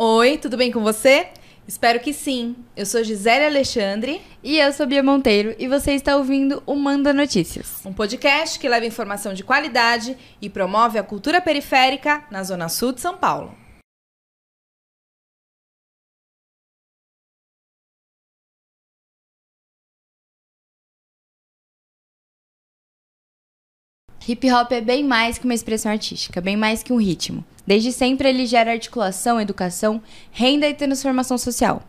Oi, tudo bem com você? Espero que sim. Eu sou Gisele Alexandre. E eu sou Bia Monteiro e você está ouvindo o Manda Notícias. Um podcast que leva informação de qualidade e promove a cultura periférica na Zona Sul de São Paulo. Hip hop é bem mais que uma expressão artística, bem mais que um ritmo. Desde sempre ele gera articulação, educação, renda e transformação social.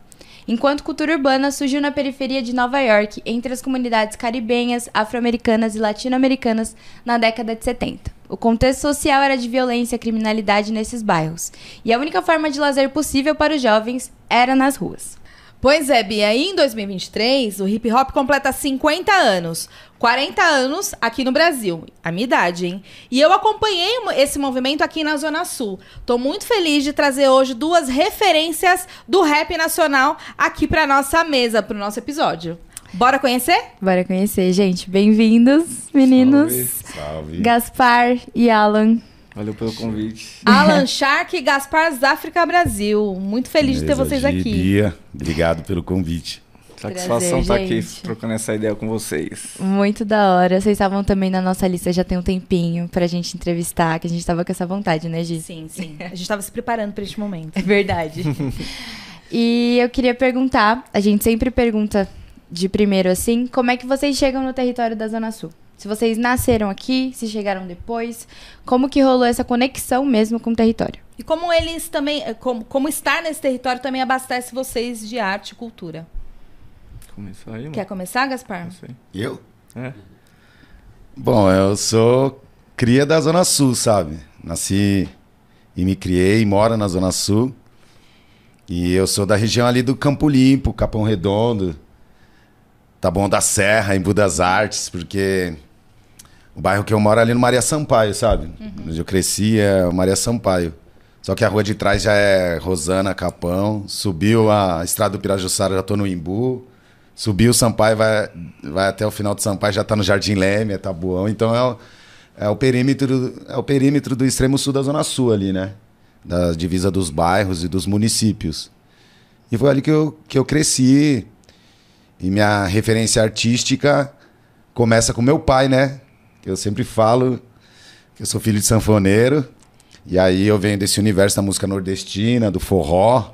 Enquanto cultura urbana surgiu na periferia de Nova York, entre as comunidades caribenhas, afro-americanas e latino-americanas na década de 70. O contexto social era de violência e criminalidade nesses bairros, e a única forma de lazer possível para os jovens era nas ruas. Pois é, Bia, em 2023 o hip hop completa 50 anos. 40 anos aqui no Brasil. A minha idade, hein? E eu acompanhei esse movimento aqui na Zona Sul. Tô muito feliz de trazer hoje duas referências do rap nacional aqui para nossa mesa, pro nosso episódio. Bora conhecer? Bora conhecer, gente. Bem-vindos, meninos. Salve, salve. Gaspar e Alan. Valeu pelo convite. Alan Shark e Gaspar Záfrica Brasil. Muito feliz Beleza, de ter vocês aqui. Bia, obrigado pelo convite. Satisfação estar tá aqui trocando essa ideia com vocês. Muito da hora. Vocês estavam também na nossa lista já tem um tempinho pra gente entrevistar, que a gente tava com essa vontade, né, Gi? Sim, sim. A gente tava se preparando para este momento. É verdade. e eu queria perguntar, a gente sempre pergunta de primeiro assim, como é que vocês chegam no território da Zona Sul? Se vocês nasceram aqui, se chegaram depois, como que rolou essa conexão mesmo com o território? E como eles também, como, como estar nesse território também abastece vocês de arte e cultura. Começou aí, mano? Quer começar, Gaspar? Não sei. Eu? É. Bom, eu sou cria da Zona Sul, sabe? Nasci e me criei, moro na Zona Sul. E eu sou da região ali do Campo Limpo, Capão Redondo, Taboão da Serra, em Budas Artes, porque o bairro que eu moro é ali no Maria Sampaio, sabe? Onde eu cresci é o Maria Sampaio. Só que a rua de trás já é Rosana, Capão. Subiu a estrada do Pirajussara, já tô no Imbu. Subiu o Sampaio, vai, vai até o final do Sampaio, já tá no Jardim Leme, é Tabuão. Então é o, é o perímetro é o perímetro do extremo sul da Zona Sul ali, né? Da divisa dos bairros e dos municípios. E foi ali que eu, que eu cresci. E minha referência artística começa com meu pai, né? Eu sempre falo que eu sou filho de sanfoneiro. E aí eu venho desse universo da música nordestina, do forró,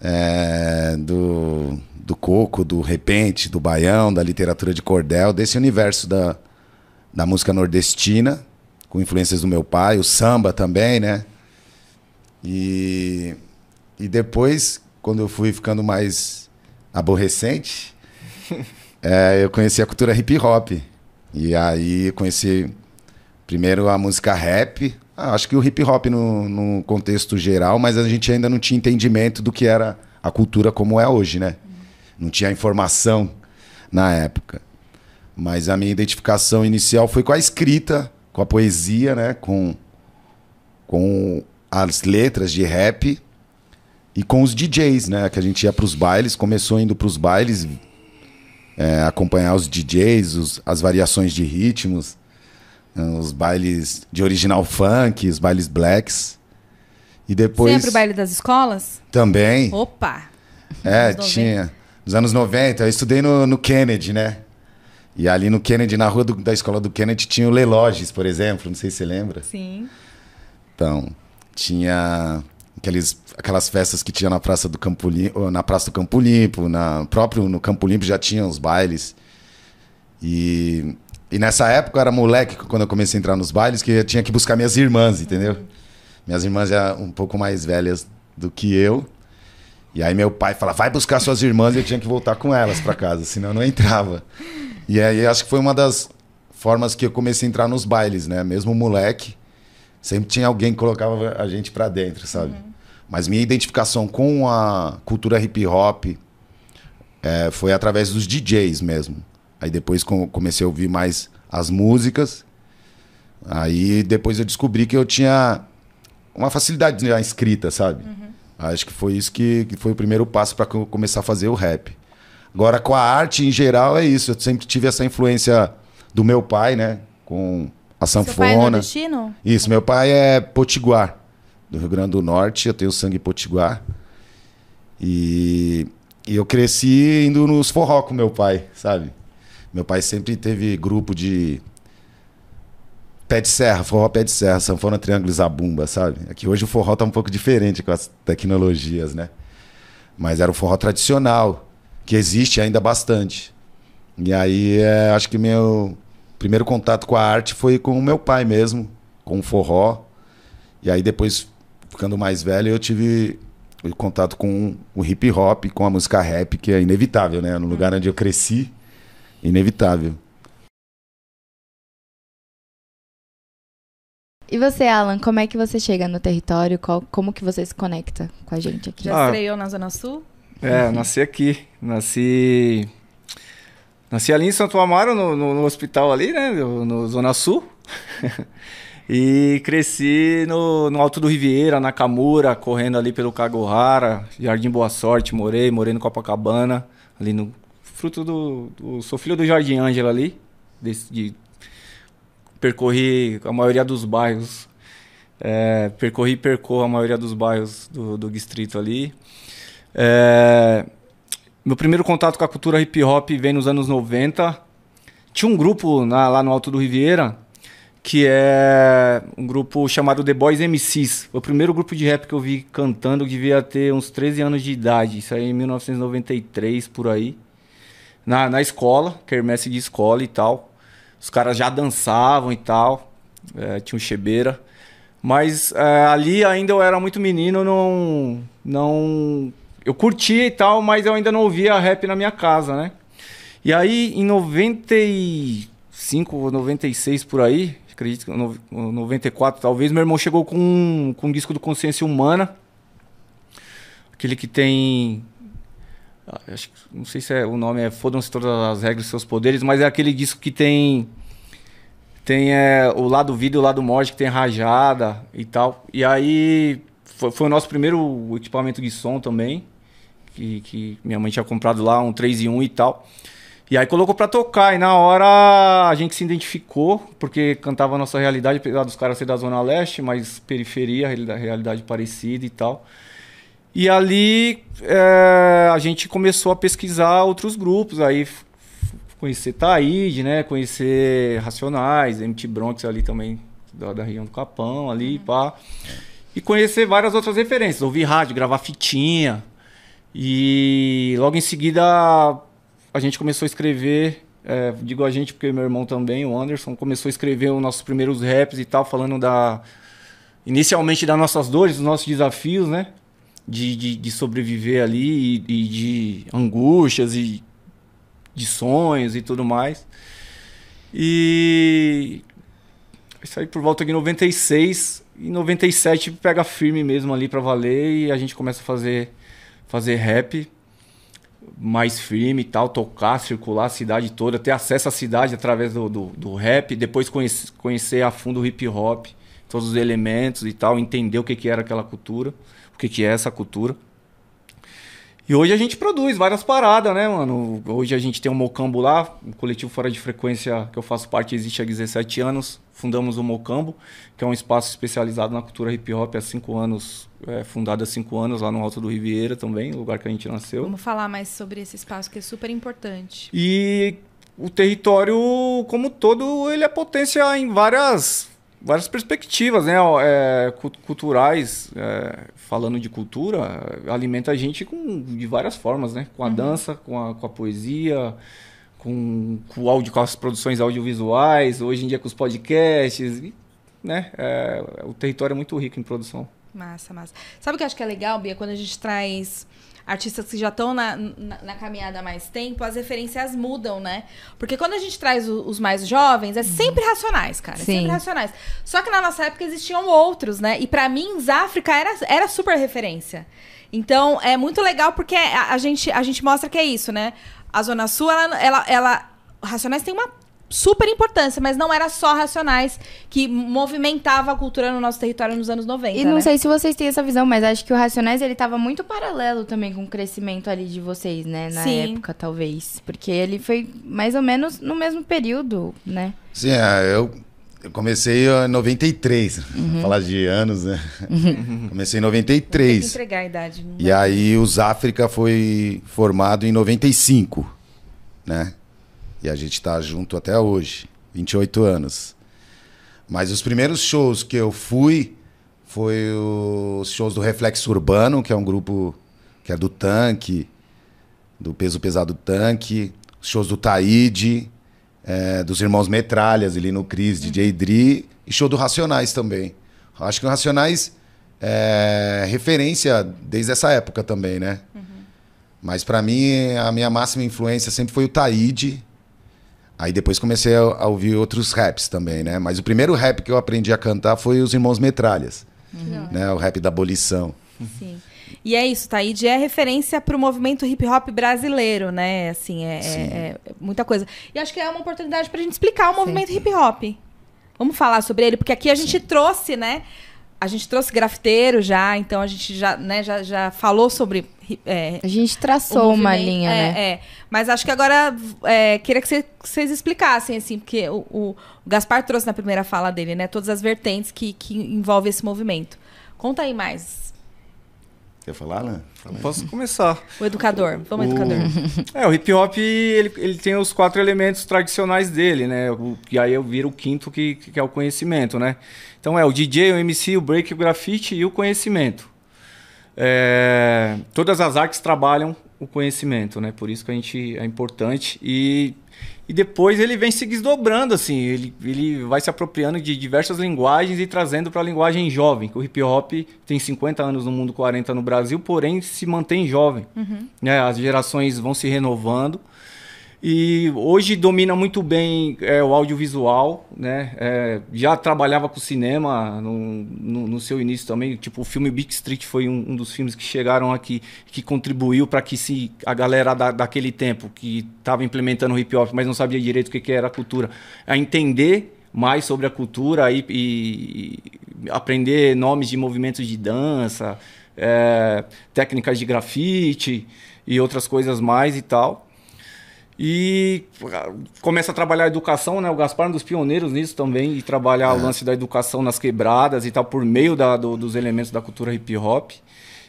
é, do, do coco, do repente, do baião, da literatura de cordel, desse universo da, da música nordestina, com influências do meu pai, o samba também, né? E, e depois, quando eu fui ficando mais aborrecente, é, eu conheci a cultura hip hop. E aí eu conheci primeiro a música rap, ah, acho que o hip hop no, no, contexto geral, mas a gente ainda não tinha entendimento do que era a cultura como é hoje, né? Não tinha informação na época. Mas a minha identificação inicial foi com a escrita, com a poesia, né? Com, com as letras de rap e com os DJs, né? Que a gente ia para os bailes, começou indo para os bailes, é, acompanhar os DJs, os, as variações de ritmos os bailes de original funk, os bailes blacks. E depois. Sempre o baile das escolas? Também. Opa! É, tinha. Nos anos 90, eu estudei no, no, Kennedy, né? E ali no Kennedy, na rua do, da escola do Kennedy, tinha o Leloges, por exemplo. Não sei se você lembra. Sim. Então, tinha aqueles, aquelas festas que tinha na Praça do Campo Limpo, na Praça do Campo Limpo, na, próprio no Campo Limpo já tinha os bailes. E e nessa época eu era moleque, quando eu comecei a entrar nos bailes, que eu tinha que buscar minhas irmãs, entendeu? Minhas irmãs eram um pouco mais velhas do que eu. E aí meu pai falava, vai buscar suas irmãs e eu tinha que voltar com elas para casa, senão eu não entrava. E aí acho que foi uma das formas que eu comecei a entrar nos bailes, né? Mesmo moleque, sempre tinha alguém que colocava a gente para dentro, sabe? Uhum. Mas minha identificação com a cultura hip hop é, foi através dos DJs mesmo. Aí depois comecei a ouvir mais as músicas. Aí depois eu descobri que eu tinha uma facilidade na escrita, sabe? Uhum. Acho que foi isso que, que foi o primeiro passo para começar a fazer o rap. Agora, com a arte em geral, é isso. Eu sempre tive essa influência do meu pai, né? Com a sanfona. Seu pai é nordestino? Isso, meu pai é potiguar. do Rio Grande do Norte, eu tenho sangue potiguar. E, e eu cresci indo nos forró com meu pai, sabe? Meu pai sempre teve grupo de pé de serra, forró pé de serra, sanfona, triângulo zabumba, sabe? Aqui hoje o forró tá um pouco diferente com as tecnologias, né? Mas era o forró tradicional, que existe ainda bastante. E aí, é, acho que meu primeiro contato com a arte foi com o meu pai mesmo, com o forró. E aí depois, ficando mais velho, eu tive contato com o hip hop, com a música rap, que é inevitável, né? No lugar onde eu cresci, inevitável. E você, Alan, como é que você chega no território? Qual- como que você se conecta com a gente aqui? Já Ah. estreou na Zona Sul? É, nasci aqui. Nasci. Nasci ali em Santo Amaro, no, no- no hospital ali, né? No, no Zona Sul. e cresci no, no Alto do Riviera, na Camura, correndo ali pelo Cagohara, Jardim Boa Sorte, morei, morei no Copacabana, ali no. Fruto do. do sou filho do Jardim Ângela ali. desse- de- percorri a maioria dos bairros. É, percorri e percorro a maioria dos bairros do, do distrito ali. É, meu primeiro contato com a cultura hip hop vem nos anos 90. Tinha um grupo na- lá no Alto do Riviera, que é um grupo chamado The Boys MCs. Foi o primeiro grupo de rap que eu vi cantando, devia ter uns 13 anos de idade. Isso aí em 1993, por aí. Na, na escola, quermesse de escola e tal. Os caras já dançavam e tal. É, tinha um chebeira. Mas é, ali ainda eu era muito menino, não, não. Eu curtia e tal, mas eu ainda não ouvia rap na minha casa, né? E aí, em 95 ou 96 por aí, acredito que no, 94 talvez, meu irmão chegou com, com um disco do Consciência Humana. Aquele que tem. Ah, Acho, não sei se é, o nome é Fodam-se Todas as Regras e Seus Poderes, mas é aquele disco que tem. Tem é, o lado vida e o lado morte, que tem rajada e tal. E aí foi, foi o nosso primeiro equipamento de som também. Que, que minha mãe tinha comprado lá, um 3 em 1 e tal. E aí colocou pra tocar. E na hora a gente se identificou, porque cantava a nossa realidade, apesar dos caras ser da Zona Leste, mas periferia, realidade parecida e tal. E ali é, a gente começou a pesquisar outros grupos, aí conhecer Taíde, né? Conhecer Racionais, MT Bronx ali também, da, da região do Capão ali, pá. E conhecer várias outras referências, ouvir rádio, gravar fitinha. E logo em seguida a gente começou a escrever, é, digo a gente porque meu irmão também, o Anderson, começou a escrever os nossos primeiros raps e tal, falando da. Inicialmente das nossas dores, dos nossos desafios, né? De, de, de sobreviver ali e, e de angústias e de sonhos e tudo mais. E. Isso aí por volta de 96. E 97 pega firme mesmo ali pra valer e a gente começa a fazer, fazer rap mais firme e tal, tocar, circular a cidade toda, ter acesso à cidade através do, do, do rap, depois conhecer, conhecer a fundo o hip hop, todos os elementos e tal, entender o que, que era aquela cultura, o que, que é essa cultura. E hoje a gente produz várias paradas, né, mano? Hoje a gente tem um Mocambo lá, o coletivo Fora de Frequência que eu faço parte existe há 17 anos. Fundamos o Mocambo, que é um espaço especializado na cultura hip hop há 5 anos, é, fundado há 5 anos lá no Alto do Riviera também, lugar que a gente nasceu. Vamos falar mais sobre esse espaço que é super importante. E o território, como todo, ele é potência em várias, várias perspectivas, né? É, cu- culturais, é, falando de cultura, alimenta a gente com, de várias formas, né? Com a dança, com a, com a poesia, com, com, áudio, com as produções audiovisuais, hoje em dia com os podcasts, e, né? É, o território é muito rico em produção. Massa, massa. Sabe o que eu acho que é legal, Bia? Quando a gente traz artistas que já estão na, na, na caminhada há mais tempo, as referências mudam, né? Porque quando a gente traz o- os mais jovens, é sempre racionais, cara. É sempre racionais. Só que na nossa época existiam outros, né? E pra mim, Záfrica era, era super referência. Então, é muito legal porque a, a gente, a gente mostra que é isso, né? A Zona Sul, ela, ela, ela... Racionais tem uma super importância, mas não era só Racionais que movimentava a cultura no nosso território nos anos 90, E não né? sei se vocês têm essa visão, mas acho que o Racionais ele tava muito paralelo também com o crescimento ali de vocês, né? Na Sim. época, talvez. Porque ele foi mais ou menos no mesmo período, né? Sim, é, eu, Eu comecei em 93. Uhum. Falar de anos, né? Uhum. Comecei em 93. Tem que entregar a idade. E aí o Záfrica foi formado em 95, né? E a gente tá junto até hoje, 28 anos. Mas os primeiros shows que eu fui foi os shows do Reflexo Urbano, que é um grupo que é do Tanque, do Peso Pesado Tanque, shows do Taíde, é, dos Irmãos Metralhas ali no Cris, uhum. DJ Dri, e show do Racionais também. Acho que o Racionais é referência desde essa época também, né? Uhum. Mas para mim, a minha máxima influência sempre foi o Taíde. Aí depois comecei a, a, ouvir outros raps também, né? Mas o primeiro rap que eu aprendi a cantar foi os Irmãos Metralhas. Uhum. Né? O rap da abolição. Sim. E é isso, Taíde é referência para o movimento hip hop brasileiro, né? Assim, é, é, é, muita coisa. E acho que é uma oportunidade para a gente explicar o movimento Sim. hip hop. Vamos falar sobre ele, porque aqui a gente Sim. trouxe, né? A gente trouxe grafiteiro já, então a gente já, né, já, já falou sobre. É, a gente traçou uma linha, é, né? É. Mas acho que agora é, queria que vocês explicassem, assim, porque o, o, Gaspar trouxe na primeira fala dele, né? Todas as vertentes que, que envolvem esse movimento. Conta aí mais Quer falar, né? Fala Posso começar. O educador. Vamos, o... educador. É, o hip hop, ele, ele tem os quatro elementos tradicionais dele, né? O, e aí eu viro o quinto, que, que é o conhecimento, né? Então é o DJ, o MC, o break, o grafite e o conhecimento. É, todas as artes trabalham o conhecimento, né? Por isso que a gente é importante. E e depois ele vem se desdobrando, assim, ele, ele vai se apropriando de diversas linguagens e trazendo para a linguagem jovem. O hip hop tem 50 anos no mundo, 40 no Brasil, porém se mantém jovem. Uhum. Né? As gerações vão se renovando. E hoje domina muito bem é, o audiovisual, né? É, já trabalhava com cinema no, no, no, seu início também. Tipo, o filme Beat Street foi um, um dos filmes que chegaram aqui, que contribuiu para que se a galera da, daquele tempo que estava implementando hip hop, mas não sabia direito o que, que era a cultura, a entender mais sobre a cultura e, e, e aprender nomes de movimentos de dança, é, técnicas de grafite e outras coisas mais e tal. E começa a trabalhar a educação, né? O Gaspar é um dos pioneiros nisso também, e trabalhar é. o lance da educação nas quebradas e tal, por meio da, do, dos elementos da cultura hip hop.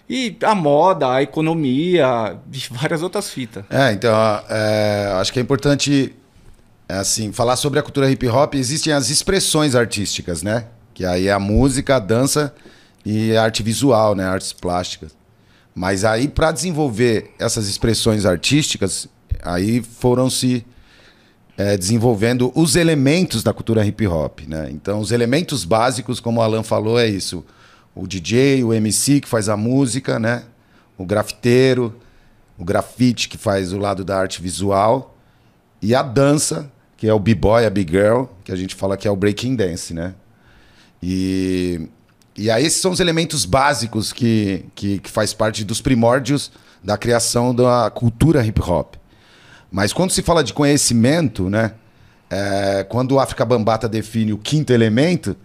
E a moda, a economia, várias outras fitas. É, então, é, acho que é importante, é assim, falar sobre a cultura hip hop. Existem as expressões artísticas, né? Que aí é a música, a dança e a arte visual, né? Artes plásticas. Mas aí, para desenvolver essas expressões artísticas, aí foram se é, desenvolvendo os elementos da cultura hip hop. Né? Então, os elementos básicos, como o Alan falou, é isso. O DJ, o MC que faz a música, né? o grafiteiro, o grafite que faz o lado da arte visual e a dança, que é o b-boy, a big girl, que a gente fala que é o breaking dance, né? E, e aí esses são os elementos básicos que, que, que faz parte dos primórdios da criação da cultura hip hop. Mas quando se fala de conhecimento, né? É, quando o África Bambata define o quinto elemento,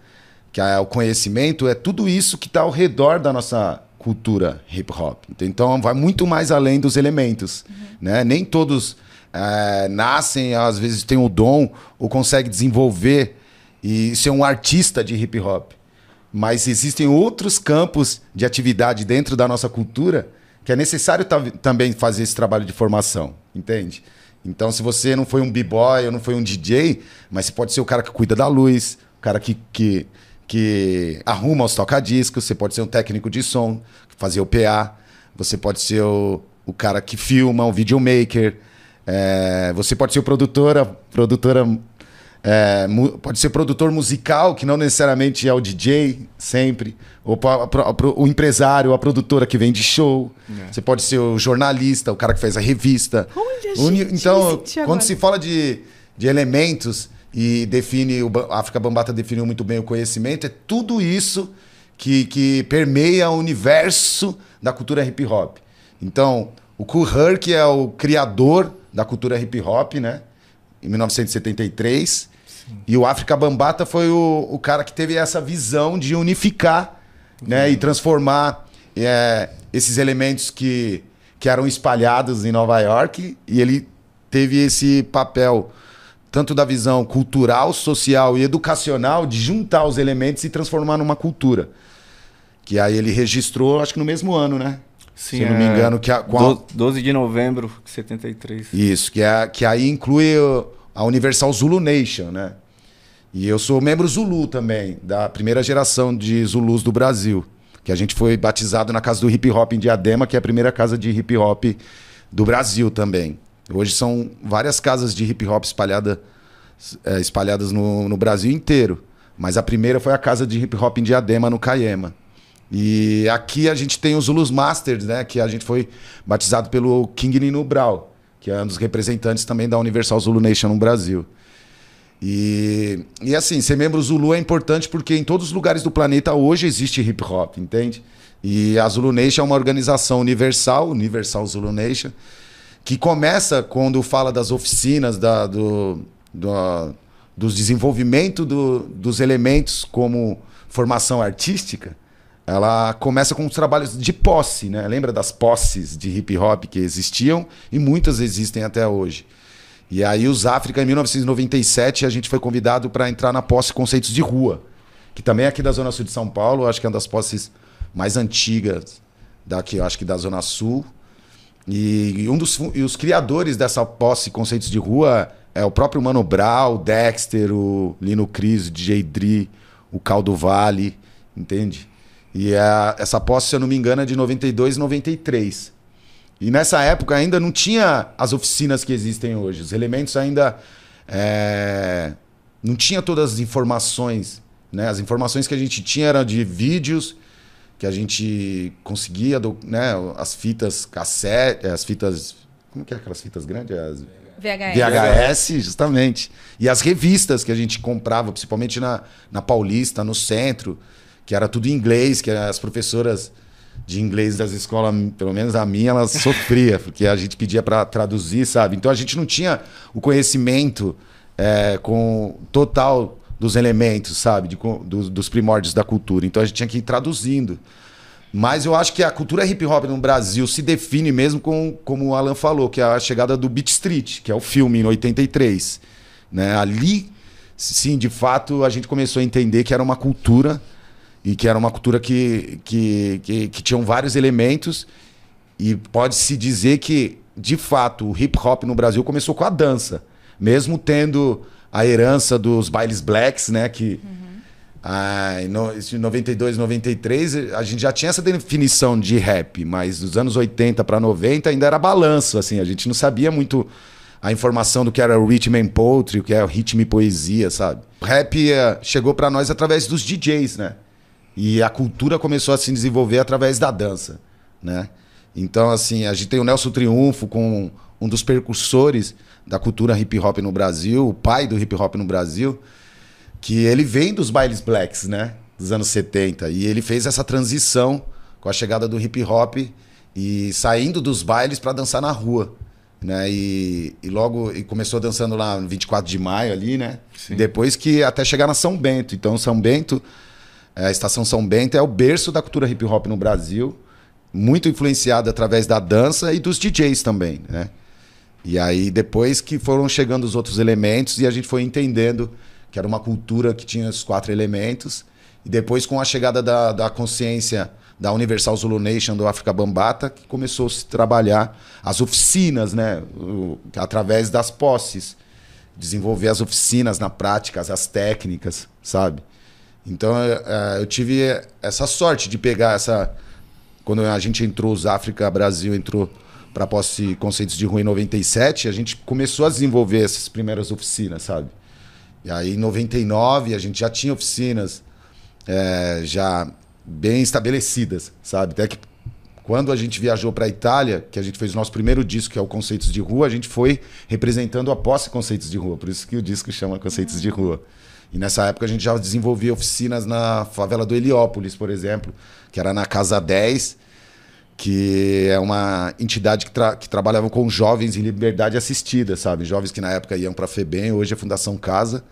que é o conhecimento, é tudo isso que está ao redor da nossa cultura hip hop. Então vai muito mais além dos elementos. Uhum. Né? Nem todos é, nascem, às vezes têm o dom ou conseguem desenvolver e ser um artista de hip hop. Mas existem outros campos de atividade dentro da nossa cultura que é necessário também fazer esse trabalho de formação, entende? Então, se você não foi um b-boy ou não foi um DJ, mas você pode ser o cara que cuida da luz, o cara que, que, que arruma os toca-discos, você pode ser um técnico de som, fazer o PA, você pode ser o, o cara que filma, o videomaker, é, você pode ser o produtora, produtora é, pode ser produtor musical, que não necessariamente é o DJ, sempre. Ou o empresário, a produtora que vende show. É. Você pode ser o jornalista, o cara que faz a revista. Onde a então, quando se fala de, de elementos e define, o África Bambata definiu muito bem o conhecimento, é tudo isso que, que permeia o universo da cultura hip hop. Então, o Kool Herc é o criador da cultura hip hop, né? Em 1973. E o África Bambata foi o, o cara que teve essa visão de unificar né, e transformar é, esses elementos que, que eram espalhados em Nova York. E ele teve esse papel tanto da visão cultural, social e educacional, de juntar os elementos e transformar numa cultura. Que aí ele registrou, acho que no mesmo ano, né? Sim, Se eu não me é engano, que a, do- 12 de novembro de 73. Isso, que, é, que aí inclui a Universal Zulu Nation, né? E eu sou membro Zulu também, da primeira geração de Zulus do Brasil. Que a gente foi batizado na casa do hip hop em Diadema, que é a primeira casa de hip hop do Brasil também. Hoje são várias casas de hip hop espalhada, é, espalhadas no, no Brasil inteiro. Mas a primeira foi a casa de hip hop em Diadema, no Caiema. E aqui a gente tem os Zulus Masters, né? Que a gente foi batizado pelo King Nino Brau, que é um dos representantes também da Universal Zulu Nation no Brasil. E, e assim, ser membro Zulu é importante porque em todos os lugares do planeta hoje existe hip hop, entende? E a Zulu Nation é uma organização universal, Universal Zulu Nation, que começa quando fala das oficinas, da, do, do, dos desenvolvimento do, dos elementos como formação artística. Ela começa com os trabalhos de posse, né? Lembra das posses de hip hop que existiam e muitas existem até hoje. E aí os África em 1997 a gente foi convidado para entrar na posse Conceitos de Rua, que também é aqui da Zona Sul de São Paulo, acho que é uma das posses mais antigas daqui, acho que da Zona Sul. E um dos e os criadores dessa posse Conceitos de Rua é o próprio Mano Brown, o Dexter, o Lino Cris, o DJ Dri, o Caldo Vale, entende? E a- essa posse, se eu não me engano, é de 92 e 93. E nessa época ainda não tinha as oficinas que existem hoje. Os elementos ainda é, não tinha todas as informações. Né? As informações que a gente tinha eram de vídeos que a gente conseguia, do, né? as fitas cassete, as fitas. Como que é aquelas fitas grandes? As VHS. VHS, justamente. E as revistas que a gente comprava, principalmente na, na Paulista, no centro, que era tudo em inglês, que as professoras de inglês das escolas, pelo menos a minha, ela sofria, porque a gente pedia para traduzir, sabe? Então a gente não tinha o conhecimento é, com total dos elementos, sabe? De dos, dos primórdios da cultura. Então a gente tinha que ir traduzindo. Mas eu acho que a cultura hip hop no Brasil se define mesmo com, como o Alan falou, que é a chegada do Beat Street, que é o filme em 83. Né? Ali, sim, de fato, a gente começou a entender que era uma cultura e que era uma cultura que, que, que, que tinham vários elementos e pode-se dizer que, de fato, o hip hop no Brasil começou com a dança, mesmo tendo a herança dos bailes blacks, né, que ah, em no- em 92, 93, a gente já tinha essa definição de rap, mas dos anos 80 para 90 ainda era balanço, assim, a gente não sabia muito a informação do que era o rhythm and poetry, o que é o ritmo e poesia, sabe? O rap eh, chegou para nós através dos DJs, né? E a cultura começou a se desenvolver através da dança, né? Então, assim, a gente tem o Nelson Triunfo com um dos percursores da cultura hip hop no Brasil, o pai do hip hop no Brasil, que ele vem dos bailes blacks, né? Dos anos 70. E ele fez essa transição com a chegada do hip hop e saindo dos bailes para dançar na rua. Né? E, e logo e começou dançando lá no 24 de maio ali, né? Sim. Depois que até chegar na São Bento. Então, São Bento, a estação São Bento é o berço da cultura hip hop no Brasil, muito influenciada através da dança e dos DJs também, né? E aí depois que foram chegando os outros elementos e a gente foi entendendo que era uma cultura que tinha os quatro elementos. E depois com a chegada da, da consciência da Universal Zulu Nation do África Bambata, que começou a se trabalhar as oficinas, né? Através das posses. Desenvolver as oficinas na prática, as técnicas, sabe? Então eh, eh, eu tive essa sorte de pegar essa. Quando a gente entrou, os África Brasil entrou para posse Conceitos de Rua em 97, a gente começou a desenvolver essas primeiras oficinas, sabe? E aí em 99 a gente já tinha oficinas eh, já bem estabelecidas, sabe? Até que quando a gente viajou para a Itália, que a gente fez o nosso primeiro disco, que é o Conceitos de Rua, a gente foi representando a posse Conceitos de Rua, por isso que o disco chama Conceitos de Rua. E nessa época a gente já desenvolvia oficinas na favela do Heliópolis, por exemplo, que era na Casa 10, que é uma entidade que, tra que trabalhava com jovens em liberdade assistida, sabe? Jovens que na época iam para a FEBEM, hoje é Fundação Casa,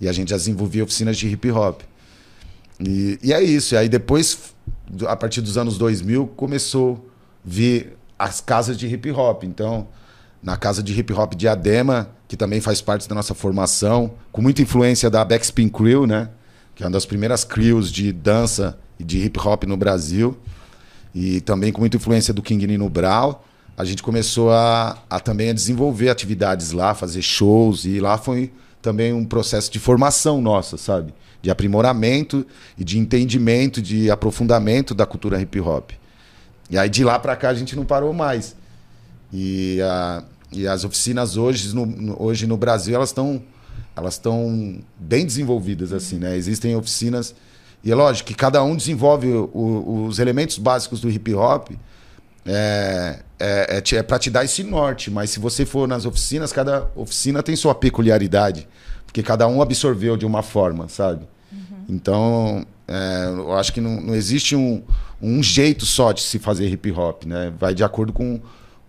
e a gente já desenvolvia oficinas de hip hop. E, e é isso. E aí depois, a partir dos anos 2000, começou a vir as casas de hip hop. Então, na casa de hip hop Diadema, que também faz parte da nossa formação, com muita influência da Backspin Crew, né? Que é uma das primeiras crews de dança e de hip hop no Brasil. E também com muita influência do King Nino Brau. A gente começou a, a também a desenvolver atividades lá, fazer shows, e lá foi também um processo de formação nossa, sabe? De aprimoramento e de entendimento, de aprofundamento da cultura hip hop. E aí de lá para cá a gente não parou mais. E, a, e as oficinas hoje no, no hoje no Brasil elas estão elas estão bem desenvolvidas assim, né? Existem oficinas e é lógico que cada um desenvolve o, o, os elementos básicos do hip hop é, é, é, é para te dar esse norte, mas se você for nas oficinas, cada oficina tem sua peculiaridade, porque cada um absorveu de uma forma, sabe? Uhum. Então, é, eu acho que não, não existe um, um jeito só de se fazer hip hop, né? Vai de acordo com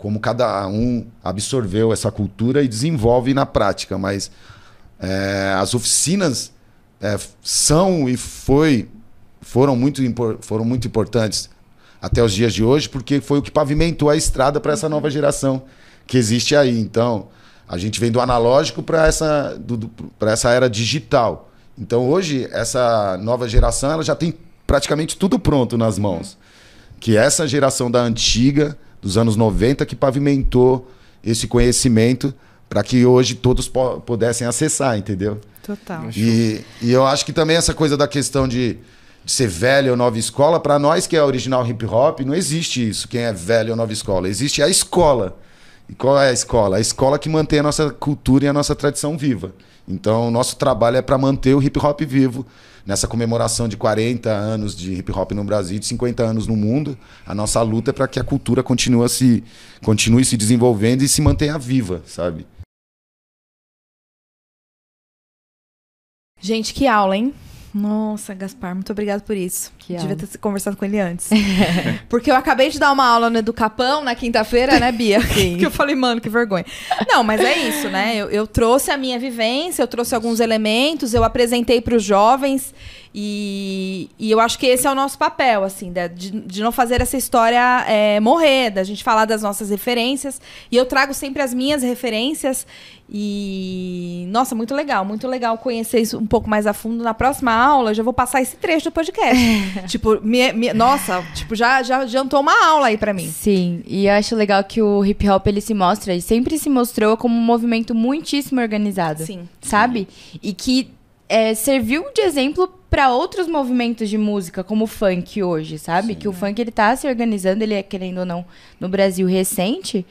como cada um absorveu essa cultura e desenvolve na prática, mas é, as oficinas é, são e foi foram muito, foram muito importantes até os dias de hoje, porque foi o que pavimentou a estrada para essa nova geração que existe aí. Então, a gente vem do analógico para essa, essa era digital. Então, hoje, essa nova geração ela já tem praticamente tudo pronto nas mãos. Que essa geração da antiga, dos anos 90, que pavimentou esse conhecimento para que hoje todos pudessem acessar, entendeu? Total. E, e eu acho que também essa coisa da questão de de ser velho ou nova escola, para nós que é original hip hop, não existe isso, quem é velho ou nova escola. Existe a escola. E qual é a escola? A escola que mantém a nossa cultura e a nossa tradição viva. Então, o nosso trabalho é para manter o hip hop vivo. Nessa comemoração de 40 anos de hip hop no Brasil, de 50 anos no mundo, a nossa luta é para que a cultura continue se, continue se desenvolvendo e se mantenha viva, sabe? Gente, que aula, hein? Nossa, Gaspar, muito obrigado por isso. Que Devia ter conversado com ele antes. Porque eu acabei de dar uma aula no Educapão na quinta-feira, né, Bia? Sim. que eu falei, mano, que vergonha. Não, mas é isso, né? Eu, eu trouxe a minha vivência, eu trouxe alguns elementos, eu apresentei para os jovens e, e eu acho que esse é o nosso papel, assim, de, de não fazer essa história é, morrer, da gente falar das nossas referências. E eu trago sempre as minhas referências. E, nossa, muito legal, muito legal conhecer isso um pouco mais a fundo. Na próxima aula, eu já vou passar esse trecho do podcast. tipo, me, me, nossa, tipo, já, já adiantou uma aula aí para mim. Sim, e eu acho legal que o hip hop ele se mostra e sempre se mostrou como um movimento muitíssimo organizado. Sim. Sabe? E que é, serviu de exemplo para outros movimentos de música, como o funk hoje, sabe? Sim, que o funk ele tá se organizando, ele é, querendo ou não, no Brasil recente.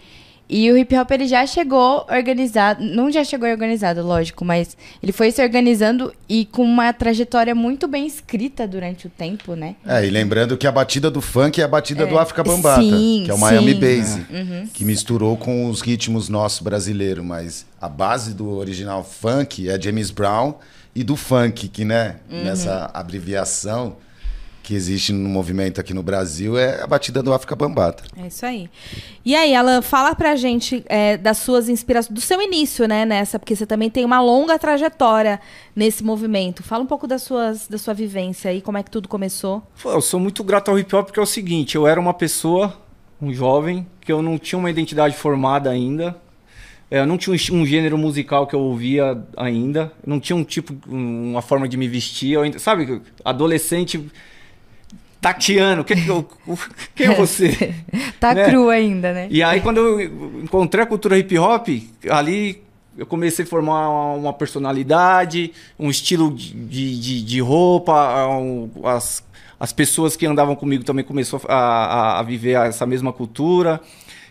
E o hip hop ele já chegou organizado, não já chegou organizado, lógico, mas ele foi se organizando e com uma trajetória muito bem escrita durante o tempo, né? É, e lembrando que a batida do funk é a batida é. do África Bambata, sim, que é o Miami Bass, uhum. que misturou com os ritmos nossos brasileiros, mas a base do original funk é James Brown e do funk, que, né, uhum. nessa abreviação que existe no movimento aqui no Brasil, é a batida do África Bambata. É isso aí. E aí, Alan, fala pra gente é, das suas inspirações, do seu início, né, nessa, porque você também tem uma longa trajetória nesse movimento. Fala um pouco das suas, da sua vivência aí, como é que tudo começou. Eu sou muito grato ao hip hop porque é o seguinte, eu era uma pessoa, um jovem, que eu não tinha uma identidade formada ainda, eu não tinha um, um, gênero musical que eu ouvia ainda. Não tinha um tipo, uma forma de me vestir. Eu ainda, sabe, adolescente tateando. Que, quem é você? tá né? cru ainda, né? E aí, quando eu encontrei a cultura hip hop, ali eu comecei a formar uma personalidade, um estilo de, de, de roupa, um, as, as pessoas que andavam comigo também começaram a, a, a viver essa mesma cultura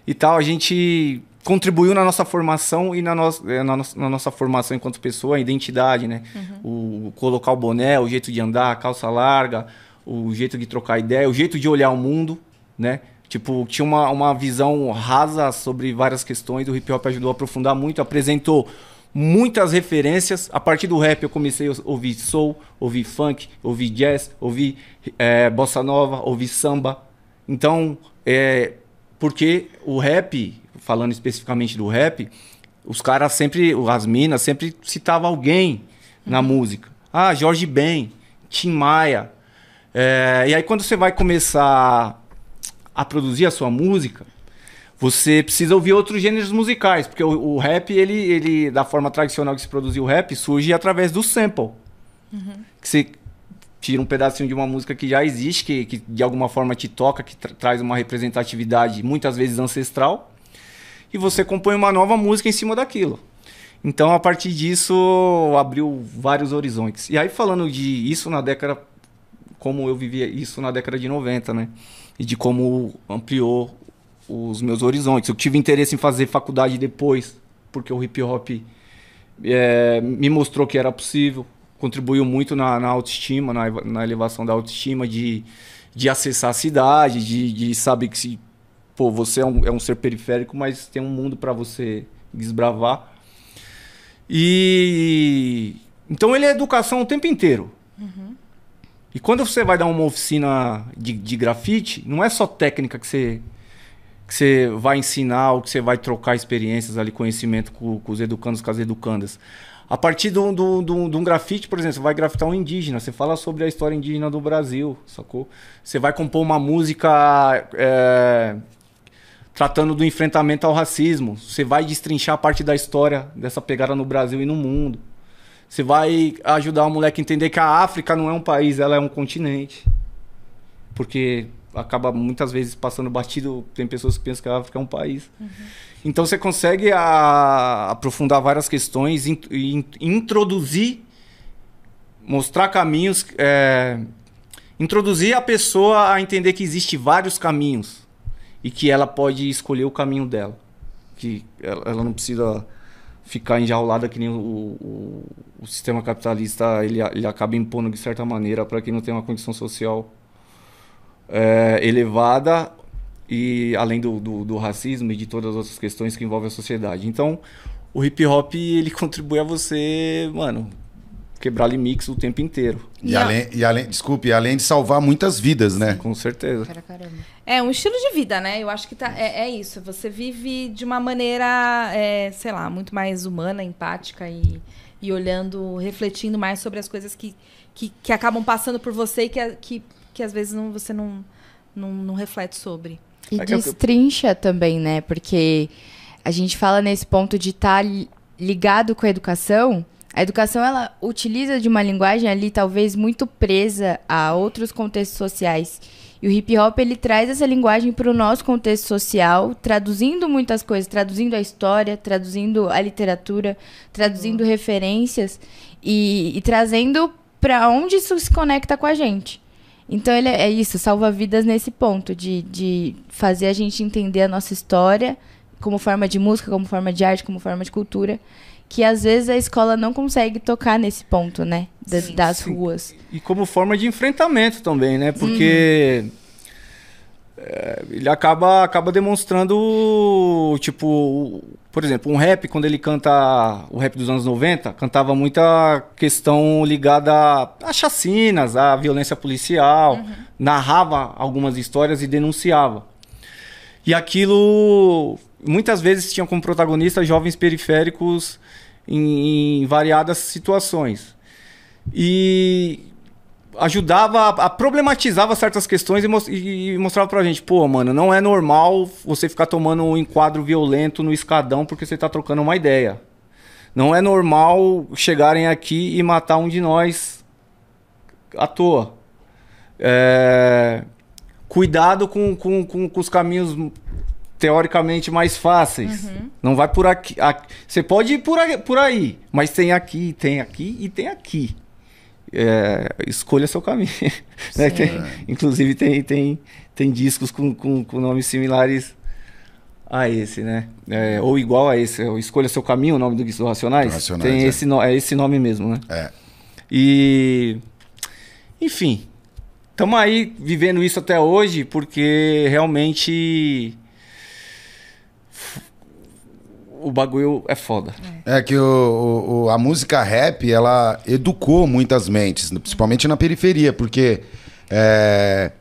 e tal. A gente contribuiu na nossa formação e na, no, eh, na, no, na, nossa formação enquanto pessoa, a identidade, né? Uhum. O colocar o boné, o jeito de andar, a calça larga, o jeito de trocar ideia, o jeito de olhar o mundo, né? Tipo, tinha uma, uma visão rasa sobre várias questões, o hip hop ajudou a aprofundar muito, apresentou muitas referências. A partir do rap eu comecei a ouvir soul, ouvir funk, ouvir jazz, ouvir é, bossa nova, ouvir samba. Então, é, porque o rap falando especificamente do rap, os caras sempre, as minas sempre citavam alguém uhum. na música. Ah, Jorge Ben, Tim Maia. É, e aí quando você vai começar a produzir a sua música, você precisa ouvir outros gêneros musicais, porque o, o rap, ele, ele, da forma tradicional que se produziu o rap, surge através do sample. Que você tira um pedacinho de uma música que já existe, que, que de alguma forma te toca, que tra- traz uma representatividade muitas vezes ancestral, e você compõe uma nova música em cima daquilo. Então, a partir disso, abriu vários horizontes. E aí, falando de isso na década, como eu vivia isso na década de 90, né? E de como ampliou os meus horizontes. Eu tive interesse em fazer faculdade depois, porque o hip hop é, me mostrou que era possível, contribuiu muito na, na autoestima, na, na elevação da autoestima, de, de acessar a cidade, de, de saber que se, pô, você é um, é um ser periférico, mas tem um mundo para você desbravar. E então ele é educação o tempo inteiro. E quando você vai dar uma oficina de, de grafite, não é só técnica que você, que você vai ensinar ou que você vai trocar experiências ali, conhecimento com, com os educandos, com as educandas. A partir de um, de de um grafite, por exemplo, você vai grafitar um indígena, você fala sobre a história indígena do Brasil, sacou? Você vai compor uma música é, tratando do enfrentamento ao racismo, você vai destrinchar parte da história dessa pegada no Brasil e no mundo. Você vai ajudar o moleque a entender que a África não é um país, ela é um continente. Porque acaba muitas vezes passando batido, tem pessoas que pensam que a África é um país. Então você consegue a- aprofundar várias questões in- e in- introduzir, mostrar caminhos, é, introduzir a pessoa a entender que existe vários caminhos e que ela pode escolher o caminho dela. Que ela, ela não precisa ficar enjaulada que nem o, o, o sistema capitalista ele, ele acaba impondo de certa maneira para quem não tem uma condição social é, elevada e além do, do, do racismo e de todas as outras questões que envolvem a sociedade. Então, o hip hop ele contribui a você, mano, quebrar limites o tempo inteiro. E, E a- além, e além, desculpe, e além de salvar muitas vidas, né? Com certeza. É um estilo de vida, né? Eu acho que tá, é, é isso. Você vive de uma maneira, é, sei lá, muito mais humana, empática e, e olhando, refletindo mais sobre as coisas que, que, que acabam passando por você e que, que, que às vezes não, você não, não, não reflete sobre. E É destrincha também, né? Porque a gente fala nesse ponto de estar ligado com a educação. A educação, ela utiliza de uma linguagem ali, talvez, muito presa a outros contextos sociais. E o hip hop, ele traz essa linguagem para o nosso contexto social, traduzindo muitas coisas, traduzindo a história, traduzindo a literatura, traduzindo referências e, e trazendo para onde isso se conecta com a gente. Então ele é é isso, salva vidas nesse ponto, de, de fazer a gente entender a nossa história como forma de música, como forma de arte, como forma de cultura, que às vezes a escola não consegue tocar nesse ponto, né? da- Sim, das sim. ruas. E como forma de enfrentamento também, né? Porque é, ele acaba, acaba demonstrando, tipo, por exemplo, um rap, quando ele canta o rap dos anos 90, cantava muita questão ligada a, a chacinas, à violência policial, narrava algumas histórias e denunciava. E aquilo muitas vezes tinha como protagonista jovens periféricos em, em variadas situações. E ajudava, a, problematizava certas questões e mostrava pra gente, pô, mano, não é normal você ficar tomando um enquadro violento no escadão porque você tá trocando uma ideia. Não é normal chegarem aqui e matar um de nós à toa. É, Cuidado com, com, com, com os caminhos teoricamente mais fáceis. Não vai por aqui. Você pode ir por aí, por aí, mas tem aqui, tem aqui e tem aqui. É, escolha seu caminho. né? Tem- inclusive tem, tem, tem discos com, com, com nomes similares a esse, né? É, ou igual a esse. é Escolha seu caminho, o nome do disco Racionais. Racionais, tem é. esse, no- é esse nome mesmo, né? É. E. Enfim. Estamos aí vivendo isso até hoje porque realmente. O bagulho é foda. É que o, o- a música rap, ela educou muitas mentes, principalmente na periferia, porque é,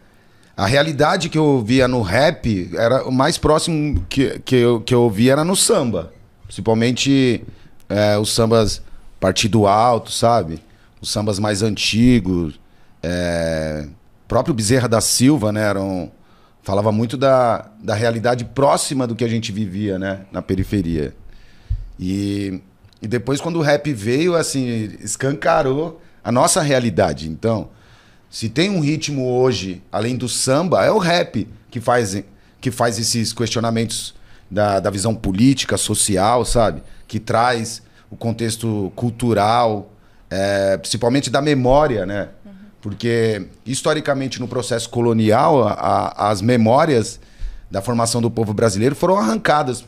a realidade que eu via no rap era o mais próximo que, que, eu, que eu ouvia era no samba. Principalmente é, os sambas partido alto, sabe? Os sambas mais antigos. É, próprio Bezerra da Silva, né? Era um, falava muito da, da realidade próxima do que a gente vivia, né? Na periferia. E, e depois, quando o rap veio, assim, escancarou a nossa realidade. Então, se tem um ritmo hoje, além do samba, é o rap que faz, que faz esses questionamentos da, da visão política, social, sabe? Que traz o contexto cultural, é, principalmente da memória, né? Porque, historicamente, no processo colonial, a, a, as memórias da formação do povo brasileiro foram arrancadas.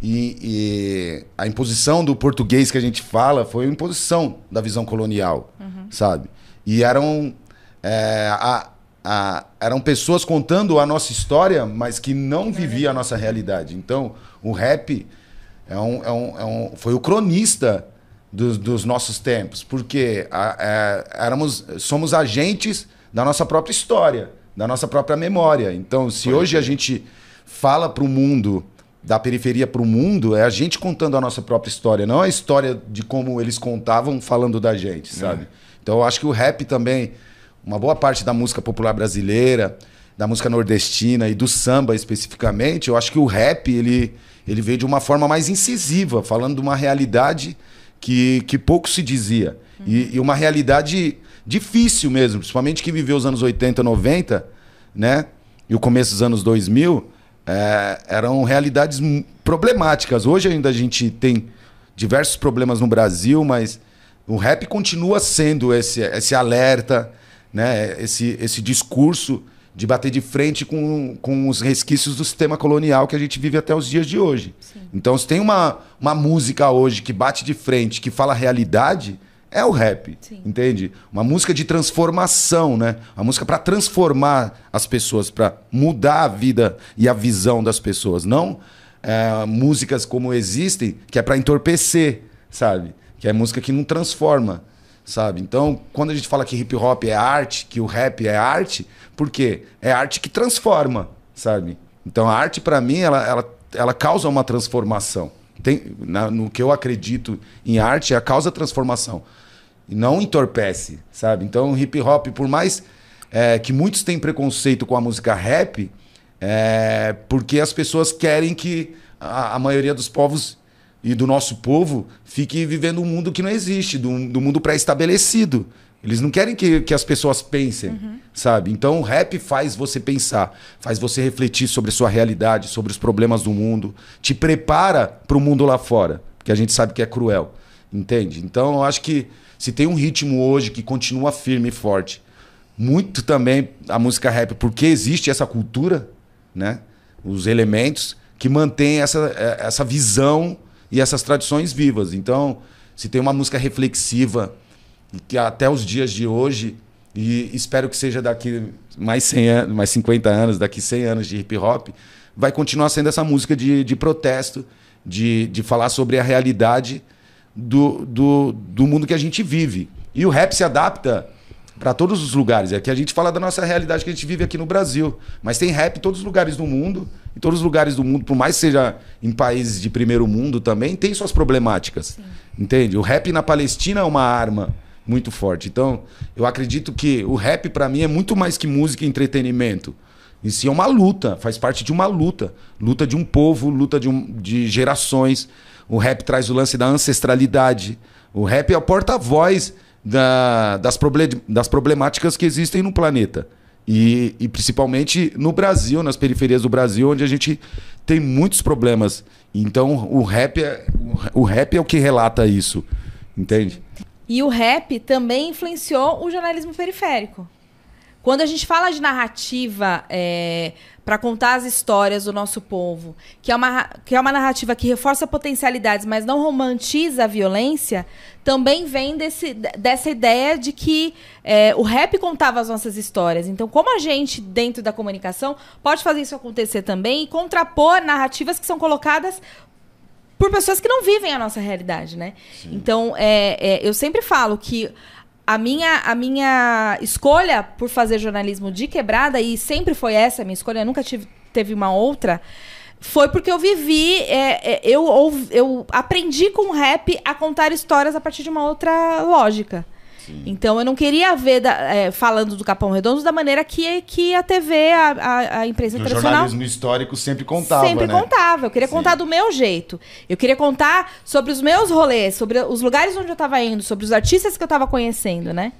E, e, a imposição do português que a gente fala foi uma imposição da visão colonial, uhum. sabe? E eram, é, a, a, eram pessoas contando a nossa história, mas que não viviam a nossa realidade. Então, o rap é um, é um, é um foi o cronista dos, dos nossos tempos, porque a, é, éramos, somos agentes da nossa própria história, da nossa própria memória. Então, se hoje a gente fala para o mundo, da periferia para o mundo, é a gente contando a nossa própria história, não a história de como eles contavam falando da gente, sabe? É. Então, eu acho que o rap também, uma boa parte da música popular brasileira, da música nordestina e do samba especificamente, eu acho que o rap ele, ele veio de uma forma mais incisiva, falando de uma realidade que, que pouco se dizia. Uhum. E, e, uma realidade difícil mesmo, principalmente que viveu os anos 80, 90, né? E o começo dos anos 2000, é, eram realidades problemáticas. Hoje ainda a gente tem diversos problemas no Brasil, mas o rap continua sendo esse, esse alerta, né? esse, esse discurso de bater de frente com, com os resquícios do sistema colonial que a gente vive até os dias de hoje. Sim. Então, se tem uma, uma música hoje que bate de frente, que fala a realidade, é o rap, Sim. entende? Uma música de transformação, né? Uma música para transformar as pessoas, para mudar a vida e a visão das pessoas, não é, músicas como existem que é para entorpecer, sabe? Que é música que não transforma, sabe? Então, quando a gente fala que hip hop é arte, que o rap é arte, por quê? É arte que transforma, sabe? Então a arte, para mim, ela, ela, ela causa uma transformação. Tem, na, no que eu acredito em arte, é a causa transformação. E não entorpece, sabe? Então, hip hop, por mais é, que muitos têm preconceito com a música rap, é porque as pessoas querem que a, a maioria dos povos e do nosso povo fique vivendo um mundo que não existe, do, do mundo pré-estabelecido. Eles não querem que, que as pessoas pensem, uhum. sabe? Então o rap faz você pensar, faz você refletir sobre a sua realidade, sobre os problemas do mundo, te prepara para o mundo lá fora, porque a gente sabe que é cruel, entende? Então eu acho que se tem um ritmo hoje que continua firme e forte, muito também a música rap, porque existe essa cultura, né? Os elementos que mantêm essa, é, essa visão e essas tradições vivas. Então, se tem uma música reflexiva que até os dias de hoje, e espero que seja daqui mais 100 anos, mais 50 anos, daqui 100 anos de hip hop, vai continuar sendo essa música de, de protesto, de, de falar sobre a realidade do, do, do mundo que a gente vive. E o rap se adapta para todos os lugares. Aqui a gente fala da nossa realidade que a gente vive aqui no Brasil, mas tem rap em todos os lugares do mundo. Em todos os lugares do mundo, por mais que seja em países de primeiro mundo também, tem suas problemáticas. Sim. Entende? O rap na Palestina é uma arma muito forte. Então, eu acredito que o rap para mim é muito mais que música e entretenimento. Em si é uma luta, faz parte de uma luta. Luta de um povo, luta de, um, de gerações. O rap traz o lance da ancestralidade. O rap é o porta-voz da, das, proble das problemáticas que existem no planeta. E, e, principalmente no Brasil, nas periferias do Brasil, onde a gente tem muitos problemas. Então o rap é, o rap é o que relata isso. Entende? E o rap também influenciou o jornalismo periférico. Quando a gente fala de narrativa é, para contar as histórias do nosso povo, que é, uma, que é uma narrativa que reforça potencialidades, mas não romantiza a violência, também vem desse, dessa ideia de que é, o rap contava as nossas histórias. Então, como a gente, dentro da comunicação, pode fazer isso acontecer também e contrapor narrativas que são colocadas por pessoas que não vivem a nossa realidade, né? Sim. Então, é, é, eu sempre falo que a minha, a minha escolha por fazer jornalismo de quebrada, e sempre foi essa a minha escolha, eu nunca tive, teve uma outra, foi porque eu vivi, é, é, eu, eu aprendi com o rap a contar histórias a partir de uma outra lógica. Então eu não queria ver da- é, falando do Capão Redondo da maneira que, que a TV, a, a, a imprensa O tradicional jornalismo histórico sempre contava, sempre né? contava. Eu queria contar do meu jeito. Eu queria contar sobre os meus rolês, sobre os lugares onde eu tava indo, sobre os artistas que eu tava conhecendo, né?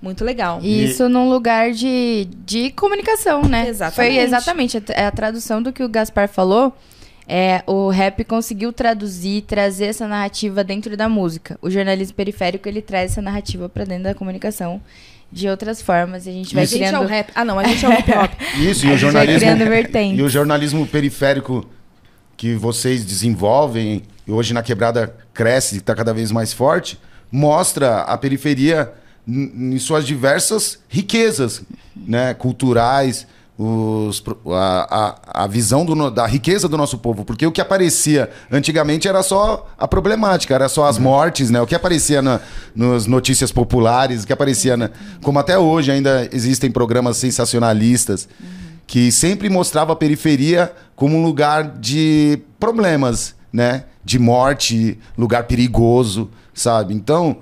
Muito legal. E isso num lugar de, de comunicação, né? Exatamente. Foi exatamente a, a tradução do que o Gaspar falou. É, o rap conseguiu traduzir, trazer essa narrativa dentro da música. O jornalismo periférico ele traz essa narrativa pra dentro da comunicação de outras formas. E a gente vai a gente é o rap. Ah, não, a gente é o hip hop. Isso, A e o gente vai jornalismo. E o jornalismo periférico que vocês desenvolvem, e hoje na quebrada cresce e está cada vez mais forte, mostra a periferia em suas diversas riquezas né, culturais, os, a, a, a visão do da riqueza do nosso povo. Porque o que aparecia antigamente era só a problemática, era só as mortes, né? O que aparecia na, nas notícias populares, o que aparecia, na, como até hoje ainda existem programas sensacionalistas que sempre mostrava a periferia como um lugar de problemas, né? De morte, lugar perigoso, sabe? Então,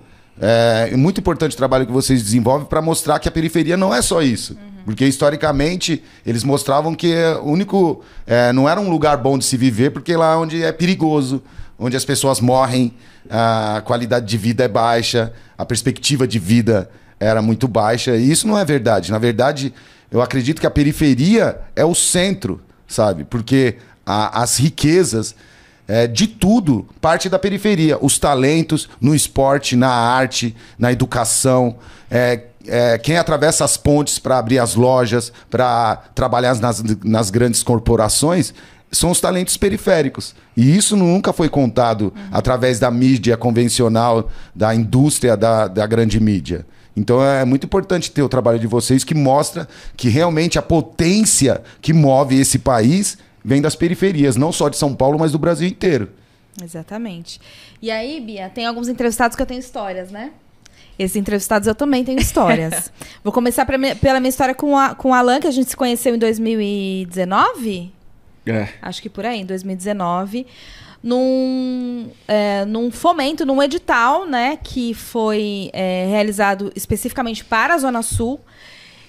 é muito importante o trabalho que vocês desenvolvem para mostrar que a periferia não é só isso. Porque historicamente eles mostravam que o único. é, não era um lugar bom de se viver, porque lá é onde é perigoso, onde as pessoas morrem, a qualidade de vida é baixa, a perspectiva de vida era muito baixa. E isso não é verdade. Na verdade, eu acredito que a periferia é o centro, sabe? Porque a- as riquezas é, de tudo parte da periferia. Os talentos no esporte, na arte, na educação. é, é, quem atravessa as pontes para abrir as lojas, para trabalhar nas, nas grandes corporações, são os talentos periféricos. E isso nunca foi contado através da mídia convencional, da indústria da, da grande mídia. Então é muito importante ter o trabalho de vocês que mostra que realmente a potência que move esse país vem das periferias, não só de São Paulo, mas do Brasil inteiro. Exatamente. E aí, Bia, tem alguns entrevistados que eu tenho histórias, né? Esses entrevistados eu também tenho histórias. Vou começar pela minha história com, a, com o Alan, que a gente se conheceu em 2019? É. Acho que por aí, em 2019. Num, é, num fomento, num edital, né? Que foi é, realizado especificamente para a Zona Sul.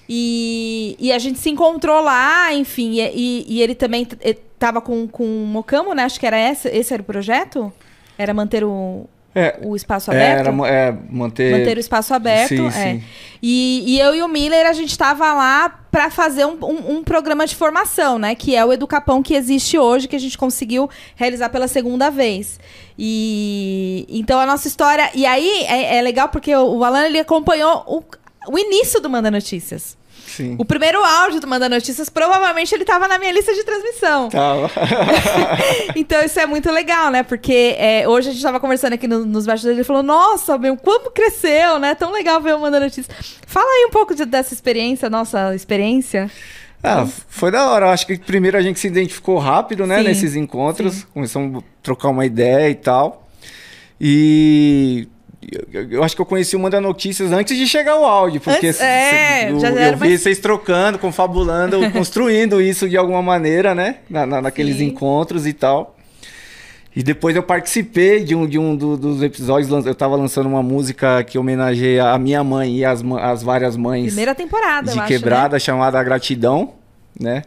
E, e a gente se encontrou lá, enfim, e, e- e ele também t- eh, com, com o Mocamo, né? Acho que era esse, esse era o projeto? Era manter o, É, o espaço é, aberto? era é, manter. Manter o espaço aberto. Sim, é. sim. E, e eu e o Miller, a gente tava lá para fazer um, um- um programa de formação, né? Que é o Educapão que existe hoje, que a gente conseguiu realizar pela segunda vez. E então a nossa história. E aí é, é legal porque o, o Alan ele acompanhou o, o início do Manda Notícias. Sim. O primeiro áudio do Manda Notícias, provavelmente ele tava na minha lista de transmissão. Tava. Então isso é muito legal, né? Porque é, hoje a gente tava conversando aqui no- nos bastidores e ele falou: Nossa, meu, como cresceu, né? Tão legal ver o Manda Notícias. Fala aí um pouco de- dessa experiência, nossa experiência. Ah, foi da hora. Acho que primeiro a gente se identificou rápido, né? Sim, nesses encontros. Começamos a trocar uma ideia e tal. E eu, eu acho que eu conheci o Manda Notícias antes de chegar o áudio. Porque Antes- é, eu, já eu vi mais- vocês trocando, confabulando, construindo isso de alguma maneira, né? Na, na- naqueles Sim. encontros e tal. E depois eu participei de um, de um do- dos episódios. Eu tava lançando uma música que homenageia a minha mãe e as, as várias mães Primeira temporada, eu de acho. quebrada chamada Gratidão, né?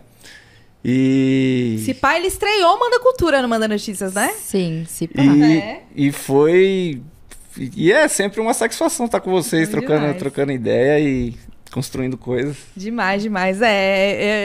E Né? Esse pai, ele estreou o Manda Cultura no Manda Notícias, né? Sim, se pá. e, É. e foi e é sempre uma satisfação estar com vocês Bom trocando demais. trocando ideia e construindo coisas. Demais, demais. É,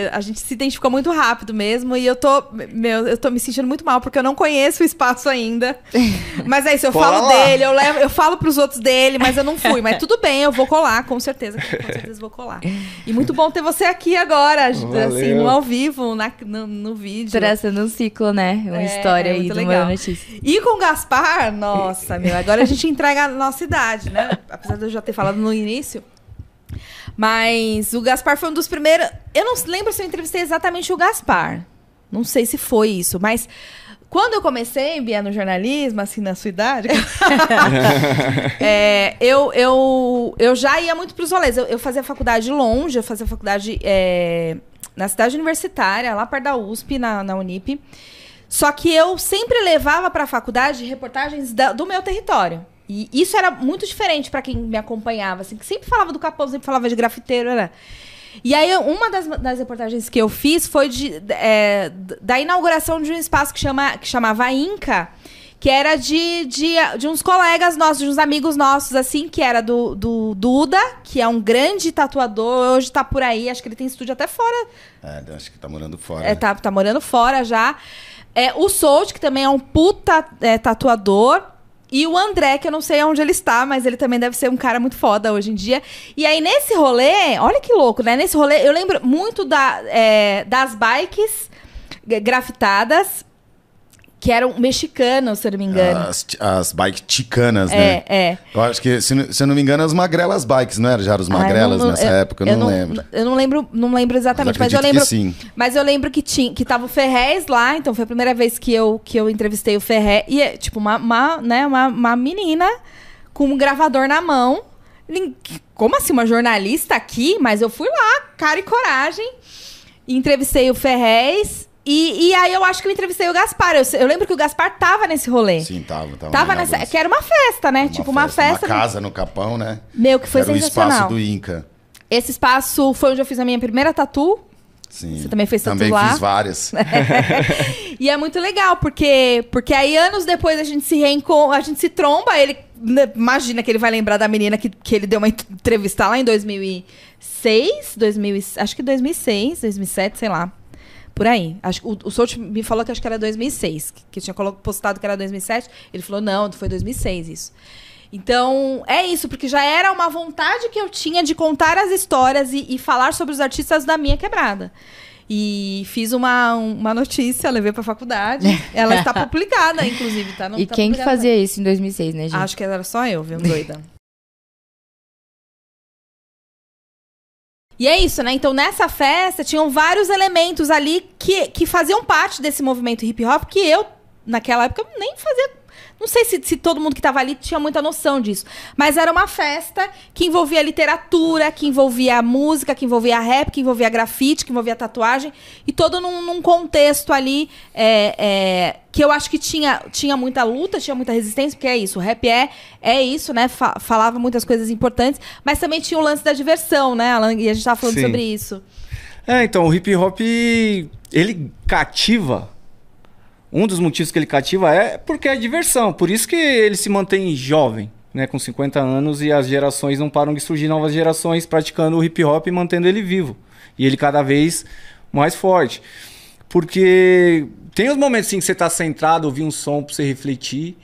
é, a gente se identificou muito rápido mesmo. E eu tô, meu, eu tô me sentindo muito mal, porque eu não conheço o espaço ainda. Mas é isso, eu Cola falo lá. dele, eu, levo, eu falo pros outros dele, mas eu não fui. Mas tudo bem, eu vou colar, com certeza. Com certeza vou colar. E muito bom ter você aqui agora, assim, Valeu. no ao vivo, na- no, no vídeo. Traçando um ciclo, né? Uma É, história é aí do legal. Manda Notícias. E com o Gaspar, nossa, meu, agora a gente entrega a nossa idade, né? Apesar de eu já ter falado no início. Mas o Gaspar foi um dos primeiros. Eu não lembro se eu entrevistei exatamente o Gaspar. Não sei se foi isso, mas quando eu comecei, Bia, no jornalismo, assim, na sua idade, é, eu, eu, eu já ia muito para os rolês. Eu, eu fazia faculdade longe, eu fazia faculdade é, na cidade universitária, lá perto da USP, na, na Unip. Só que eu sempre levava para a faculdade reportagens da- do meu território. E isso era muito diferente pra quem me acompanhava, assim, que sempre falava do Capão, sempre falava de grafiteiro, era. E aí, uma das, das reportagens que eu fiz foi de, é, da inauguração de um espaço que, chama, que chamava Inca, que era de, de, de uns colegas nossos, de uns amigos nossos, assim, que era do, do Duda, que é um grande tatuador, hoje tá por aí, acho que ele tem estúdio até fora. É, acho que tá morando fora. É, tá, tá morando fora já. É, o Solt, que também é um puta é, tatuador. E o André, que eu não sei onde ele está, mas ele também deve ser um cara muito foda hoje em dia. E aí, nesse rolê, olha que louco, né? Nesse rolê, eu lembro muito da, é, das bikes grafitadas que eram mexicanos, se eu não me engano. As, as bikes ticanas, é, né? É, Eu acho que, se, se eu não me engano, as magrelas bikes, não era? Já eram os magrelas não, nessa eu, época, eu, não, lembro. Eu não lembro, não lembro exatamente, mas, mas eu lembro. Que sim. Mas eu lembro que tinha, que tava o Ferrez lá, então foi a primeira vez que eu, que eu entrevistei o Ferrez. E é tipo uma, uma, né, uma, uma menina com um gravador na mão. Como assim, uma jornalista aqui? Mas eu fui lá, cara e coragem. Entrevistei o Ferrez. E, e aí eu acho que eu entrevistei o Gaspar. Eu, eu, lembro que o Gaspar tava nesse rolê. Sim, tava. Tava, tava nessa. Que era uma festa, né? Uma tipo, uma festa. Uma casa no Capão, né? Meu, que foi era sensacional. o espaço do Inca. Esse espaço foi onde eu fiz a minha primeira tatu. Sim. Você também fez tatu também lá? Também fiz várias. e é muito legal, porque, porque aí anos depois a gente se reencontra, a gente se tromba, ele né, imagina que ele vai lembrar da menina que, que ele deu uma entrevista lá em 2006, 2000, acho que 2006, 2007, sei lá. Por aí. Acho, o, o Solt me falou que acho que era 2006, que, que tinha postado que era 2007. Ele falou, não, foi 2006 isso. Então, é isso, porque já era uma vontade que eu tinha de contar as histórias e, e falar sobre os artistas da minha quebrada. E fiz uma, uma notícia, levei pra faculdade. Ela está publicada, inclusive, tá? Não e tá quem que fazia isso em 2006, né, gente? Acho que era só eu, viu? Doida. E é isso, né? Então, nessa festa, tinham vários elementos ali que, que faziam parte desse movimento hip hop que eu, naquela época, nem fazia. Não sei se, se todo mundo que estava ali tinha muita noção disso. Mas era uma festa que envolvia literatura, que envolvia música, que envolvia rap, que envolvia grafite, que envolvia tatuagem. E todo num, num contexto ali é, é, que eu acho que tinha, tinha muita luta, tinha muita resistência, porque é isso. O rap é, é isso, né? Fa falava muitas coisas importantes, mas também tinha o lance da diversão, né, Alan? E a gente estava falando Sim. sobre isso. É, então, o hip hop, ele cativa um dos motivos que ele cativa é porque é diversão. Por isso que ele se mantém jovem, né, com 50 anos e as gerações não param de surgir novas gerações praticando o hip hop e mantendo ele vivo. E ele cada vez mais forte. Porque tem os momentos assim, que você está centrado, ouvir um som para você refletir,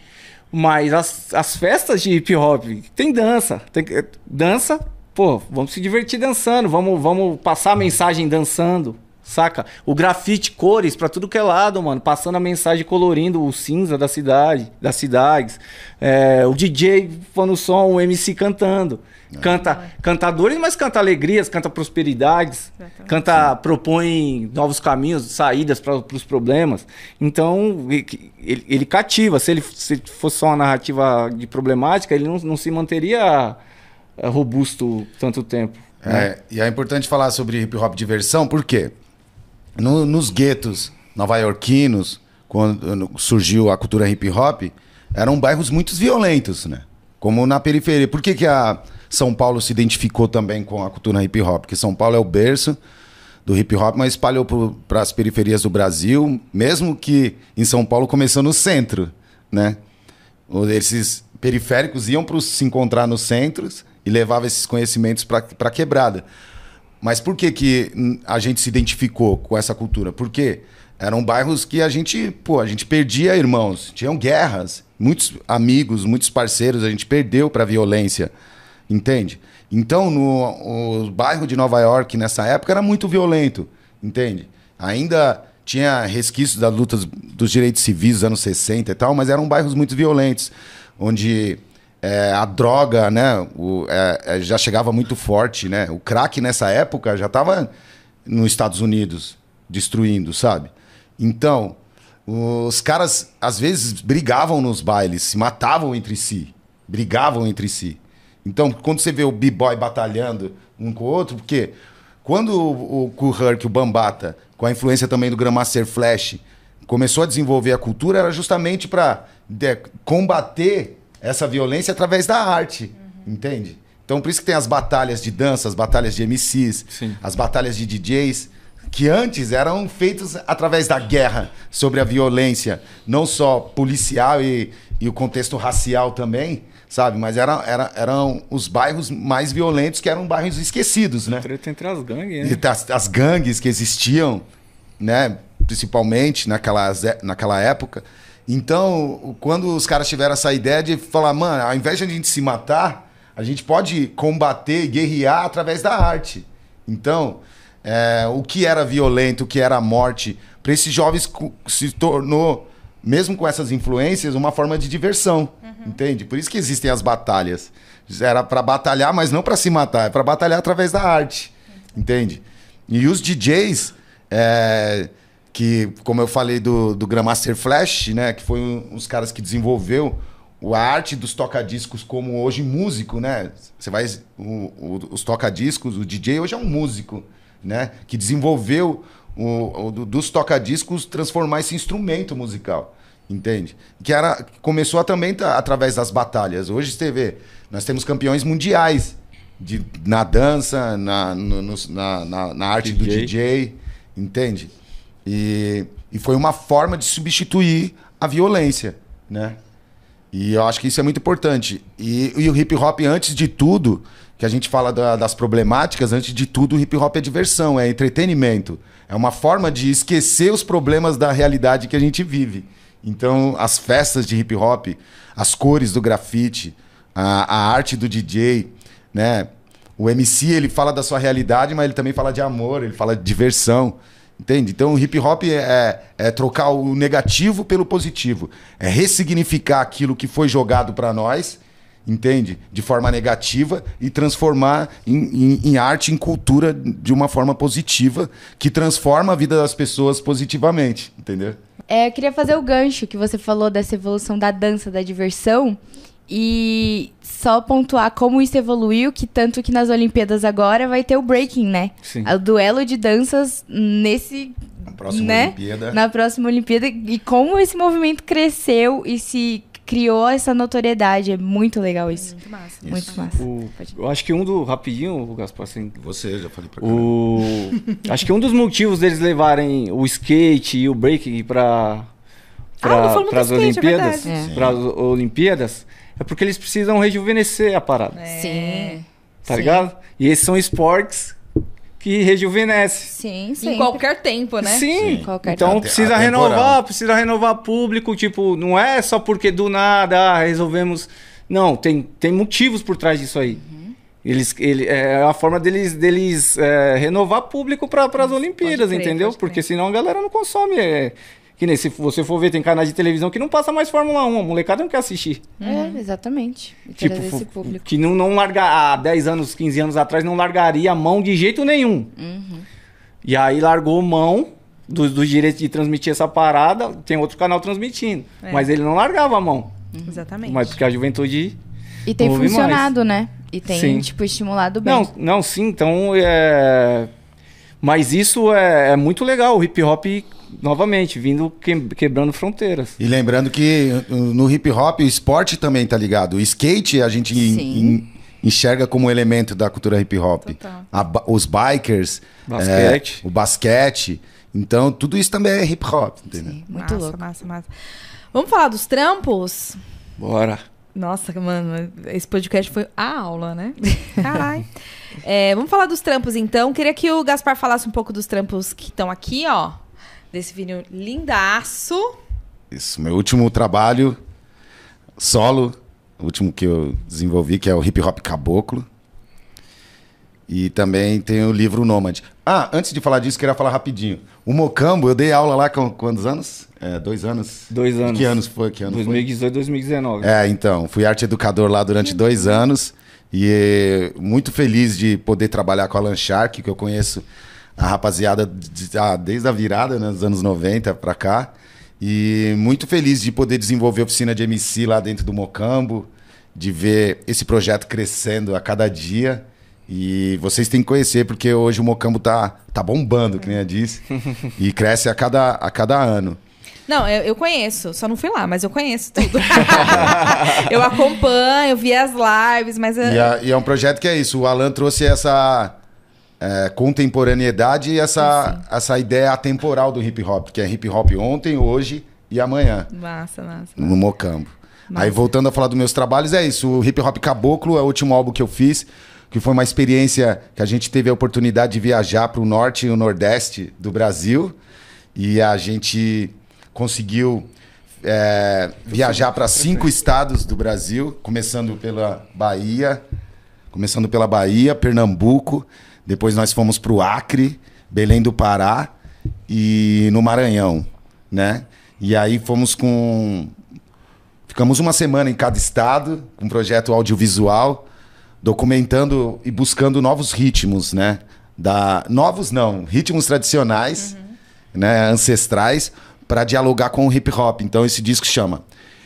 mas as, as festas de hip hop tem dança, tem dança, pô, vamos se divertir dançando, vamos, vamos passar a mensagem dançando, Saca? O grafite, cores para tudo que é lado, mano. Passando a mensagem colorindo o cinza da cidade, das cidades. É, o DJ pondo som, o MC cantando. Canta cantadores, mas canta alegrias, canta prosperidades, canta, propõe novos caminhos, saídas para os problemas. Então, ele, ele, cativa. Se ele se fosse só uma narrativa de problemática, ele não, não se manteria é, robusto tanto tempo. É, né? e é importante falar sobre hip hop diversão, por quê? No, nos guetos nova-iorquinos, quando surgiu a cultura hip hop, eram bairros muito violentos, né? Como na periferia. Por que, que a São Paulo se identificou também com a cultura hip hop? Porque São Paulo é o berço do hip hop, mas espalhou para as periferias do Brasil, mesmo que em São Paulo começou no centro, né? Esses periféricos iam para se encontrar nos centros e levavam esses conhecimentos para a quebrada. Mas por que, que a gente se identificou com essa cultura? Porque eram bairros que a gente, pô, a gente perdia irmãos, tinham guerras, muitos amigos, muitos parceiros, a gente perdeu para a violência, entende? Então, no o bairro de Nova York nessa época era muito violento, entende? Ainda tinha resquícios das lutas dos direitos civis dos anos 60 e tal, mas eram bairros muito violentos, onde é, a droga, né, o, é, é, já chegava muito forte, né? O crack nessa época já estava nos Estados Unidos destruindo, sabe? Então, os caras às vezes brigavam nos bailes, se matavam entre si, brigavam entre si. Então, quando você vê o b-boy batalhando um com o outro, porque quando o, o Kuhurk, o Bambata, com a influência também do Grandmaster Flash, começou a desenvolver a cultura, era justamente para combater essa violência através da arte, entende? Então por isso que tem as batalhas de dança, as batalhas de MCs, Sim. as batalhas de DJs, que antes eram feitos através da guerra sobre a violência, não só policial e, e o contexto racial também, sabe? Mas era, era, eram os bairros mais violentos que eram bairros esquecidos, né? Treta entre as gangues, né? As, as gangues que existiam, né? Principalmente naquela, naquela época. Então, quando os caras tiveram essa ideia de falar, mano, ao invés de a gente se matar, a gente pode combater, guerrear através da arte. Então, é, o que era violento, o que era a morte, para esses jovens se tornou, mesmo com essas influências, uma forma de diversão. Entende? Por isso que existem as batalhas. Era para batalhar, mas não para se matar, é para batalhar através da arte. Entende? E os DJs, é, que, como eu falei do, do Grandmaster Flash, né? Que foi um, os caras que desenvolveu o- a arte dos tocadiscos como hoje músico, né? Você vai. o- o- os tocadiscos, o DJ hoje é um músico, né? Que desenvolveu o, o do- dos tocadiscos transformar esse instrumento musical. Entende? Que era, começou também tá, através das batalhas. Hoje você vê, nós temos campeões mundiais de, na dança, na, no- nos- na, na, na arte do DJ. DJ, entende? E, e foi uma forma de substituir a violência, né? E eu acho que isso é muito importante. E, e o hip hop, antes de tudo, que a gente fala da- das problemáticas, antes de tudo, o hip hop é diversão, é entretenimento. É uma forma de esquecer os problemas da realidade que a gente vive. Então, as festas de hip hop, as cores do grafite, a, a arte do DJ, né? O MC, ele fala da sua realidade, mas ele também fala de amor, ele fala de diversão. Entende? Então, o hip hop é, é trocar o negativo pelo positivo. É ressignificar aquilo que foi jogado para nós, entende? De forma negativa e transformar em, em- em arte, em cultura de uma forma positiva, que transforma a vida das pessoas positivamente, entendeu? É, eu queria fazer o gancho que você falou dessa evolução da dança, da diversão. E só pontuar como isso evoluiu, que tanto que nas Olimpíadas agora vai ter o breaking, né? Sim. O duelo de danças nesse. Na próxima né? Olimpíada. Na próxima Olimpíada. E como esse movimento cresceu e se criou essa notoriedade. É muito legal isso. Muito massa. Muito massa. O- eu acho que um do. Rapidinho, o Gaspar, assim. Você, já falei pra O, acho que um dos motivos deles levarem o skate e o break para Ah, não falamos do as é Olimpíadas. É. para as Olimpíadas, é porque eles precisam rejuvenescer a parada, Sim. tá Sim. ligado? E esses são esportes que rejuvenescem. Sim, sim. Em qualquer tempo, né? Sim. Sim. Qualquer Então tempo. precisa renovar, precisa renovar público, tipo, não é só porque do nada ah, resolvemos. Não, tem, tem motivos por trás disso aí. Uhum. Eles, ele, é a forma deles, deles é, renovar público para as Olimpíadas, crer, entendeu? Porque senão a galera não consome. É, que nem se você for ver, tem canais de televisão que não passa mais Fórmula 1, a molecada não quer assistir. É, exatamente. E Tipo, esse público. que não, não larga há 10 anos, 15 anos atrás, não largaria a mão de jeito nenhum. Uhum. E aí largou mão dos do direitos de transmitir essa parada, tem outro canal transmitindo. É. Mas ele não largava a mão. Exatamente. Mas porque a juventude. E tem funcionado, né? E tem, Sim. tipo, estimulado bem. Não, não, sim, então é. Mas isso é, é muito legal, o hip hop, novamente, vindo que- quebrando fronteiras. E lembrando que uh, no hip hop o esporte também tá ligado. O skate a gente en- enxerga como elemento da cultura hip hop. A os bikers, Basquete. é, o basquete. Então tudo isso também é hip hop, entendeu? Sim, muito massa, louco. massa, massa. Vamos falar dos trampos? Bora. Nossa, mano, esse podcast foi a aula, né? Caralho. É, vamos falar dos trampos, então. Queria que o Gaspar falasse um pouco dos trampos que estão aqui, ó. Desse vinil lindaço. Isso, meu último trabalho solo, o último que eu desenvolvi, que é o hip hop caboclo. E também tem o livro Nômade. Ah, antes de falar disso, queria falar rapidinho. O Mocambo, eu dei aula lá com quantos anos? É, dois anos? Dois anos. Que anos foi? Que ano foi? 2018, 2019. É, então, fui arte educador lá durante dois anos e eh, muito feliz de poder trabalhar com a Alan Shark, que eu conheço a rapaziada de- ah, desde a virada, né, dos anos 90 pra cá. E muito feliz de poder desenvolver oficina de MC lá dentro do Mocambo, de ver esse projeto crescendo a cada dia. E vocês têm que conhecer, porque hoje o Mocambo tá, tá bombando, que nem eu disse, e cresce a cada, a cada ano. Não, eu, eu conheço, só não fui lá, mas eu conheço tudo. eu acompanho, vi as lives, mas. E, é, e é um projeto que é isso. O Alan trouxe essa é, contemporaneidade e essa, essa ideia atemporal do hip hop, que é hip hop ontem, hoje e amanhã. Massa, massa. No Mocambo. Aí voltando a falar dos meus trabalhos, é isso. O Hip Hop Caboclo é o último álbum que eu fiz, que foi uma experiência que a gente teve a oportunidade de viajar para o norte e o nordeste do Brasil. E a gente conseguiu é, viajar para cinco estados do Brasil, começando pela Bahia, começando pela Bahia, Pernambuco, depois nós fomos para o Acre, Belém do Pará e no Maranhão, né? E aí fomos com ficamos uma semana em cada estado, um projeto audiovisual, documentando e buscando novos ritmos, né? Da novos não, ritmos tradicionais, uhum. né, ancestrais para dialogar com o hip hop. Então esse disco chama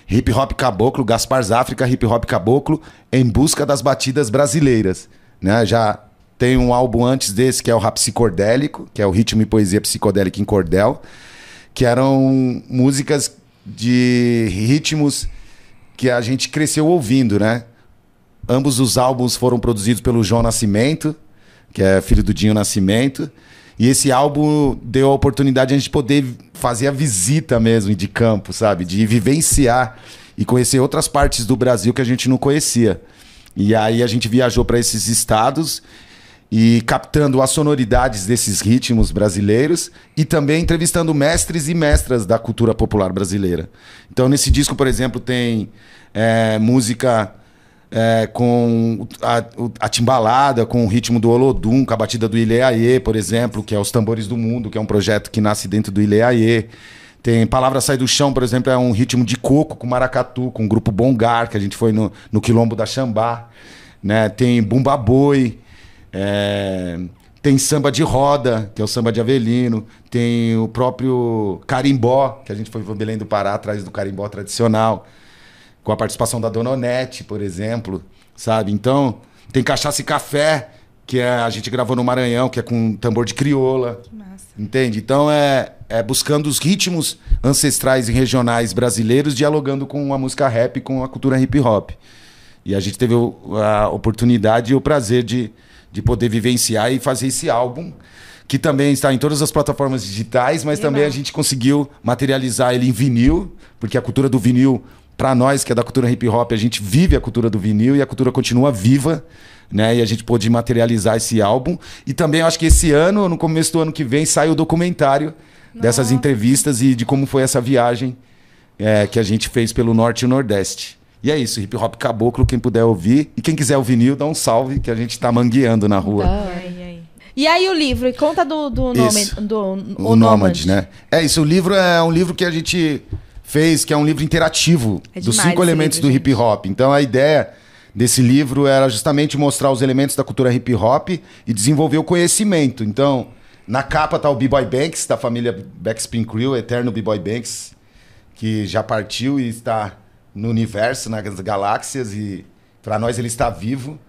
Hip Hop Caboclo, Gaspar África, Hip Hop Caboclo em busca das batidas brasileiras, né? Já tem um álbum antes desse que é o Rap Psicodélico, que é o ritmo e poesia psicodélica em cordel, que eram músicas de ritmos que a gente cresceu ouvindo, né? Ambos os álbuns foram produzidos pelo João Nascimento, que é filho do Dinho Nascimento. E esse álbum deu a oportunidade de a gente poder fazer a visita mesmo de campo, sabe? De vivenciar e conhecer outras partes do Brasil que a gente não conhecia. E aí a gente viajou para esses estados e captando as sonoridades desses ritmos brasileiros e também entrevistando mestres e mestras da cultura popular brasileira. Então, nesse disco, por exemplo, tem é, música é, com a, a, timbalada, com o ritmo do Olodum, com a batida do Ileaê, por exemplo, que é Os Tambores do Mundo, que é um projeto que nasce dentro do Ileaê. Tem Palavra Sai do Chão, por exemplo, é um ritmo de coco com maracatu, com o grupo Bongar, que a gente foi no, no Quilombo da Xambá. Né? Tem Bumba Boi, é, tem samba de roda, que é o samba de Avelino. Tem o próprio carimbó, que a gente foi para Belém do Pará, atrás do carimbó tradicional. Com a participação da Dona Onete, por exemplo. Sabe? Então, tem cachaça e café, que é, a gente gravou no Maranhão, que é com tambor de crioula. Que massa. Entende? Então, é, é buscando os ritmos ancestrais e regionais brasileiros, dialogando com a música rap, com a cultura hip hop. E a gente teve a oportunidade e o prazer de de poder vivenciar e fazer esse álbum, que também está em todas as plataformas digitais, mas também a gente conseguiu materializar ele em vinil, porque a cultura do vinil, para nós que é da cultura hip hop, a gente vive a cultura do vinil e a cultura continua viva. Né? E a gente pôde materializar esse álbum. E também acho que esse ano, no começo do ano que vem, sai o documentário Nossa. dessas entrevistas e de como foi essa viagem é, que a gente fez pelo Norte e Nordeste. E é isso, hip hop caboclo, quem puder ouvir. E quem quiser o vinil, dá um salve, que a gente tá mangueando na rua. E aí o livro, e conta do, do nome do o, o Nômade, né? É isso, o livro é um livro que a gente fez, que é um livro interativo é dos cinco elementos livro, do hip hop. Então a ideia desse livro era justamente mostrar os elementos da cultura hip hop e desenvolver o conhecimento. Então, na capa tá o B-Boy Banks, da família Backspin Crew, eterno B-Boy Banks, que já partiu e está no universo, nas galáxias, e para nós ele está vivo.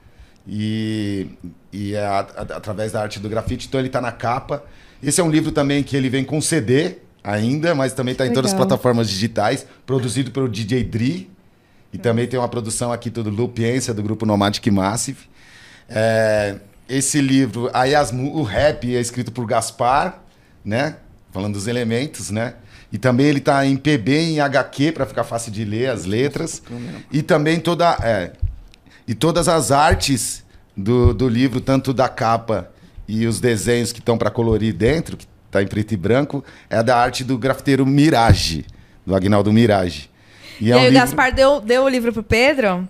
E, e é a, a, através da arte do grafite, então ele está na capa. Esse é um livro também que ele vem com CD ainda, mas também está em todas as plataformas digitais, produzido pelo DJ Dri. E também tem uma produção aqui do Lupiência, do grupo Nomadic Massive. É, esse livro, aí as, o rap é escrito por Gaspar, né? Falando dos elementos, né? E também ele está em PB em HQ para ficar fácil de ler as letras. E também toda é, e todas as artes do, do livro, tanto da capa e os desenhos que estão para colorir dentro, que está em preto e branco, é da arte do grafiteiro Mirage, do Agnaldo Mirage. E, e é um aí livro... o Gaspar deu, deu o livro pro Pedro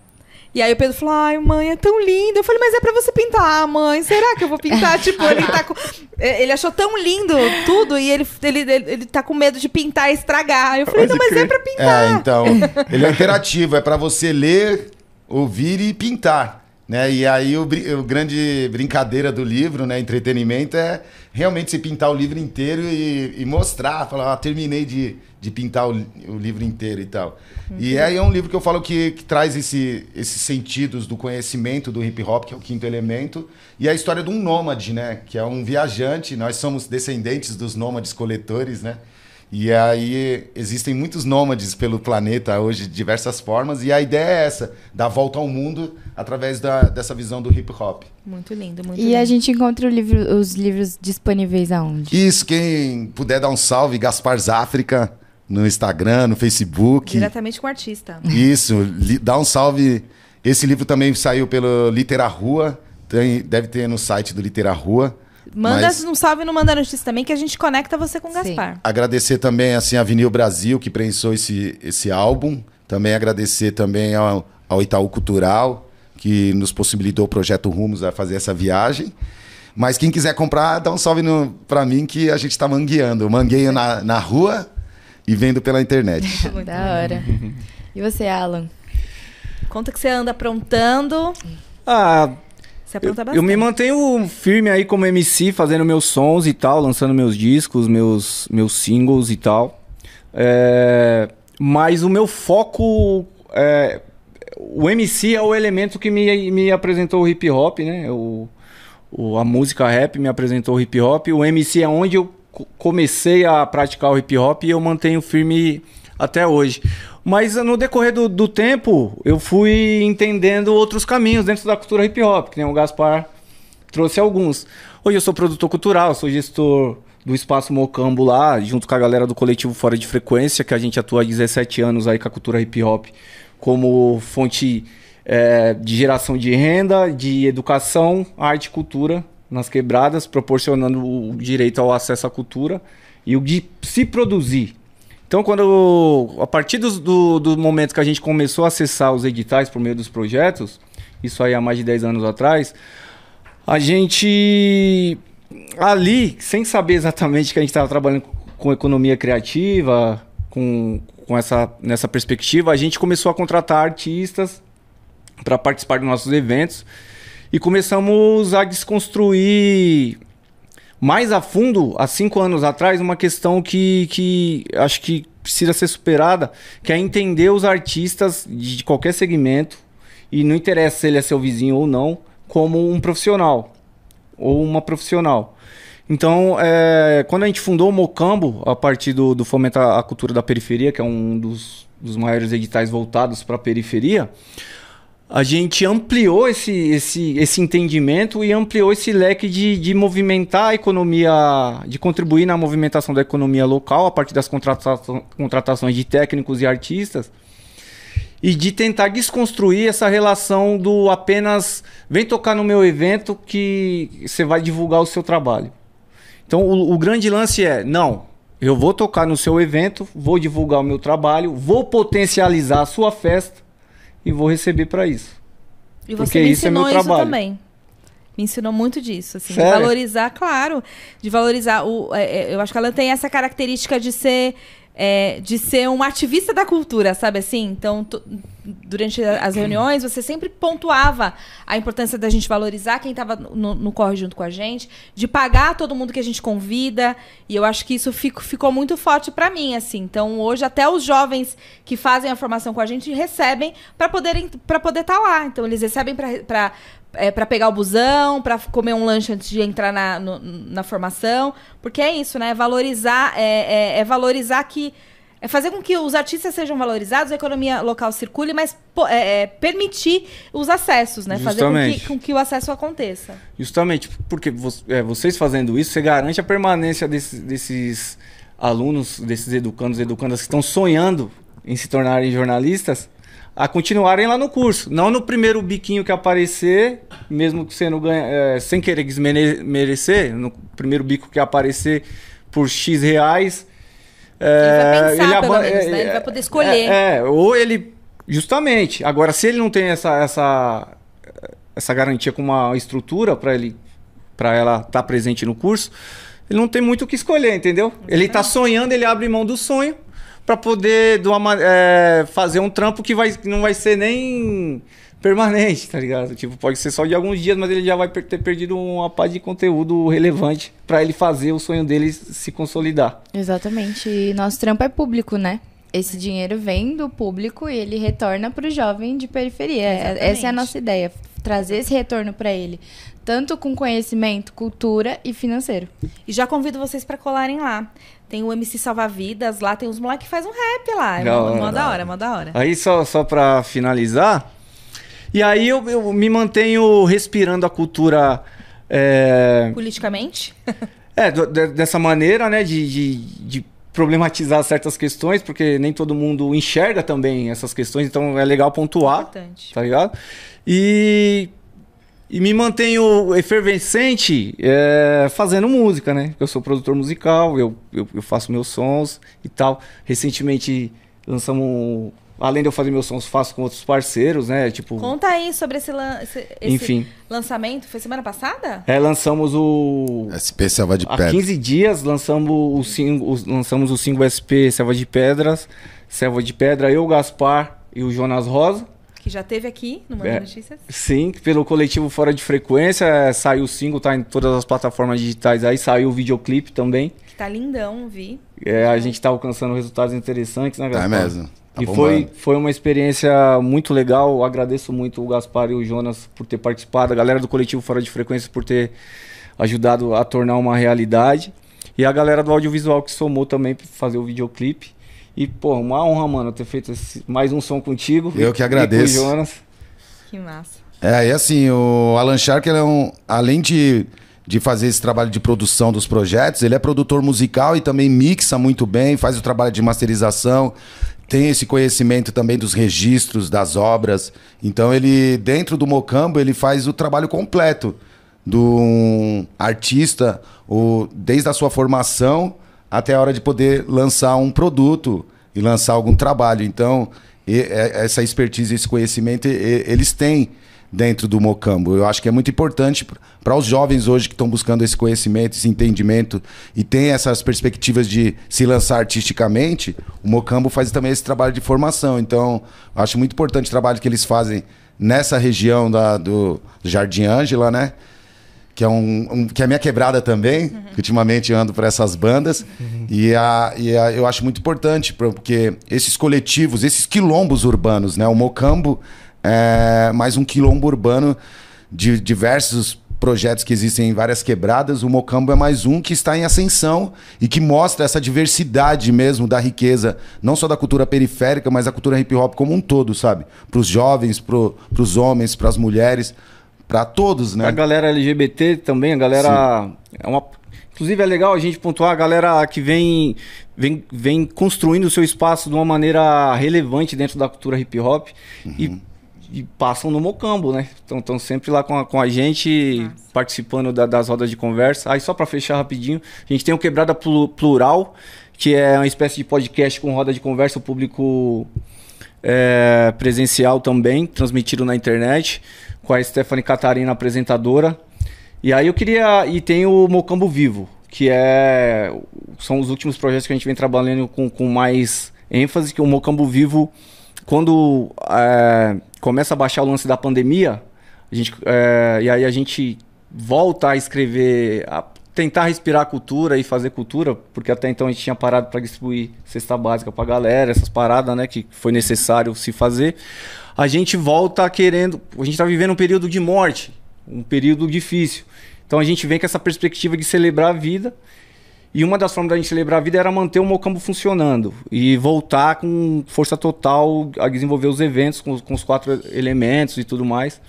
e aí o Pedro falou: ai, mãe, é tão lindo. Eu falei, mas é pra você pintar, mãe. Será que eu vou pintar? tipo, ele tá com. É, ele achou tão lindo tudo e ele, ele, ele, ele tá com medo de pintar e estragar. Eu falei, Pode não, mas é pra pintar. É, então. Ele é interativo, é pra você ler, ouvir e pintar. Né? E aí o, o, grande brincadeira do livro, né, entretenimento, é realmente se pintar o livro inteiro e, e mostrar, falar, ah, terminei de, de pintar o, o, livro inteiro e tal. Uhum. E aí é um livro que eu falo que, que traz esse, esses sentidos do conhecimento do hip hop, que é o quinto elemento, e a história de um nômade, né, que é um viajante, nós somos descendentes dos nômades coletores, né? E aí existem muitos nômades pelo planeta hoje de diversas formas. E a ideia é essa, dar volta ao mundo através da, dessa visão do hip hop. Muito lindo, muito E lindo. a gente encontra o livro- os livros disponíveis aonde? Isso, quem puder dar um salve, Gaspar Záfrica, no Instagram, no Facebook. Diretamente com o artista. Isso, li- dá um salve. Esse livro também saiu pelo Litera Rua, tem- deve ter no site do Litera Rua. Manda Mas- um salve no Manda Notícia também, que a gente conecta você com o. Gaspar. Agradecer também assim a Vinil Brasil que prensou esse, esse álbum. Também agradecer também ao, ao Itaú Cultural que nos possibilitou o projeto Rumos a fazer essa viagem. Mas quem quiser comprar, dá um salve pra mim que a gente está mangueando. Eu mangueio na, na rua e vendo pela internet. Muito Da hora. E você, Alan? Conta que você anda aprontando. Ah, Você eu, eu me mantenho firme aí como MC, fazendo meus sons e tal, lançando meus discos, meus, meus singles e tal. É, mas o meu foco é. O MC é o elemento que me, me apresentou o hip hop, né? O, o- a música rap me apresentou o hip hop. O MC é onde eu co- comecei a praticar o hip hop e eu mantenho firme até hoje. Mas no decorrer do, do tempo, eu fui entendendo outros caminhos dentro da cultura hip hop, que nem o Gaspar trouxe alguns. Hoje eu sou produtor cultural, sou gestor do Espaço Mocambo lá, junto com a galera do coletivo Fora de Frequência, que a gente atua há 17 anos aí com a cultura hip hop como fonte eh, de geração de renda, de educação, arte e cultura nas quebradas, proporcionando o direito ao acesso à cultura e o de se produzir. Então, quando a partir dos- do, do momento que a gente começou a acessar os editais por meio dos projetos, isso aí há mais de 10 anos atrás, a gente ali, sem saber exatamente que a gente estava trabalhando com economia criativa, com, com essa nessa perspectiva, a gente começou a contratar artistas para participar dos nossos eventos e começamos a desconstruir mais a fundo, há cinco anos atrás, uma questão que, que acho que precisa ser superada, que é entender os artistas de qualquer segmento, e não interessa se ele é seu vizinho ou não, como um profissional ou uma profissional. Então, é, quando a gente fundou o Mocambo, a partir do, do Fomenta a Cultura da Periferia, que é um dos, dos maiores editais voltados para a periferia, a gente ampliou esse, esse, esse entendimento e ampliou esse leque de, de movimentar a economia, de contribuir na movimentação da economia local a partir das contrata contratações de técnicos e artistas e de tentar desconstruir essa relação do apenas vem tocar no meu evento que você vai divulgar o seu trabalho. Então o, o grande lance é, não, eu vou tocar no seu evento, vou divulgar o meu trabalho, vou potencializar a sua festa e vou receber para isso. E Porque você me isso é meu trabalho. também. Me ensinou muito disso, assim, de valorizar, claro, de valorizar o. é, é, eu acho que ela tem essa característica de ser é, de ser um ativista da cultura, sabe assim? Então, durante as reuniões, você sempre pontuava a importância da gente valorizar quem estava no, no corre junto com a gente, de pagar todo mundo que a gente convida. E eu acho que isso fico- ficou muito forte pra mim, assim. Então, hoje, até os jovens que fazem a formação com a gente recebem para para poder estar lá. Então, eles recebem para é, para pegar o busão, para comer um lanche antes de entrar na, no- na formação. Porque é isso, né? É valorizar, é, é- é valorizar que. É fazer com que os artistas sejam valorizados, a economia local circule, mas é, é permitir os acessos, né? Fazer com que, Justamente. com que o acesso aconteça. Justamente porque é, vocês fazendo isso, você garante a permanência desses, desses alunos, desses educandos e educandas que estão sonhando em se tornarem jornalistas, a continuarem lá no curso. Não no primeiro biquinho que aparecer, mesmo que você não ganha, é, sem querer desmerecer, no primeiro bico que aparecer por X reais. Ele vai pensar, pelo aba- menos, né? Ele vai poder escolher. É, é, ou ele. Justamente. Agora, se ele não tem essa, essa, essa garantia com uma estrutura para ele para ela estar presente no curso, ele não tem muito o que escolher, entendeu? Ele tá sonhando, ele abre mão do sonho para poder de uma ma- é, fazer um trampo que, vai, que não vai ser nem permanente, tá ligado? Tipo, pode ser só de alguns dias, mas ele já vai ter perdido uma parte de conteúdo relevante para ele fazer o sonho dele se consolidar. Exatamente. E nosso trampo é público, né? esse dinheiro vem do público e ele retorna para o jovem de periferia. É- Exatamente. Essa é a nossa ideia, trazer esse retorno para ele, tanto com conhecimento, cultura e financeiro. E já convido vocês pra colarem lá. Tem o MC Salva-Vidas, lá tem uns moleques que faz um rap lá. É mó, hora, mó da hora. mó da hora. Aí só, só pra finalizar. E aí eu, eu me mantenho respirando a cultura. É, Politicamente? é, do- de- dessa maneira, né? De, de, de problematizar certas questões, porque nem todo mundo enxerga também essas questões, então é legal pontuar. Importante. tá ligado? E, e me mantenho efervescente é, fazendo música, né? Eu sou produtor musical, eu, eu, eu faço meus sons e tal. Recentemente lançamos, além de eu fazer meus sons, faço com outros parceiros, né? Tipo, Conta aí sobre esse, lan- esse- esse enfim. lançamento. Foi semana passada? É, lançamos o. SP Selva de Há Pedra. 15 dias lançamos o, single, o- lançamos o single SP Selva de Pedras, Selva de Pedra, eu, Gaspar e o Jonas Rosa. Que já teve aqui no Manda É. Notícias. Sim, pelo coletivo Fora de Frequência, é, saiu o single, tá em todas as plataformas digitais aí, saiu o videoclipe também. Que tá lindão, vi. É, a gente tá alcançando resultados interessantes, né, É Gaspar? mesmo. Tá e bombando. foi, foi uma experiência muito legal. Eu agradeço muito o Gaspar e o Jonas por ter participado, a galera do coletivo Fora de Frequência por ter ajudado a tornar uma realidade. E a galera do audiovisual que somou também pra fazer o videoclipe. E, pô, uma honra, mano, ter feito esse- mais um som contigo. Eu que E com o agradeço. Jonas. Que massa. É, e assim, o Alan Shark, ele é um, além de, de fazer esse trabalho de produção dos projetos, ele é produtor musical e também mixa muito bem, faz o trabalho de masterização, tem esse conhecimento também dos registros, das obras. Então ele, dentro do Mocambo, ele faz o trabalho completo do um artista, o, desde a sua formação até a hora de poder lançar um produto e lançar algum trabalho. Então, e- é- essa expertise, esse conhecimento, e- eles têm dentro do Mocambo. Eu acho que é muito importante para os jovens hoje que estão buscando esse conhecimento, esse entendimento e tem essas perspectivas de se lançar artisticamente, o Mocambo faz também esse trabalho de formação. Então, acho muito importante o trabalho que eles fazem nessa região da, do Jardim Ângela, né? Que é, um, um- que é a minha quebrada também, que ultimamente ando por essas bandas. E, a, e a- eu acho muito importante, porque esses coletivos, esses quilombos urbanos, né? O Mocambo é mais um quilombo urbano de diversos projetos que existem em várias quebradas. O Mocambo é mais um que está em ascensão e que mostra essa diversidade mesmo da riqueza, não só da cultura periférica, mas da cultura hip hop como um todo, sabe? Para os jovens, para os homens, para as mulheres, para todos, né? A galera LGBT também, a galera. É uma, inclusive é legal a gente pontuar a galera que vem, vem, vem construindo o seu espaço de uma maneira relevante dentro da cultura hip hop e, e passam no Mocambo, né? Estão sempre lá com a, com a gente, participando da- das rodas de conversa. Aí só para fechar rapidinho, a gente tem o Quebrada Plu- Plural, que é uma espécie de podcast com roda de conversa, o público é, presencial também, transmitido na internet, com a Stephanie Catarina, apresentadora. E aí eu queria. E tem o Mocambo Vivo, que é. São os últimos projetos que a gente vem trabalhando com, com mais ênfase, que o Mocambo Vivo, quando é, começa a baixar o lance da pandemia, a gente, é, e aí a gente volta a escrever, a tentar respirar a cultura e fazer cultura, porque até então a gente tinha parado para distribuir cesta básica para galera, essas paradas, né, que foi necessário se fazer. A gente volta querendo, a gente está vivendo um período de morte, um período difícil. Então a gente vem com essa perspectiva de celebrar a vida. E uma das formas da gente celebrar a vida era manter o Mocambo funcionando e voltar com força total a desenvolver os eventos com, com os quatro elementos e tudo mais.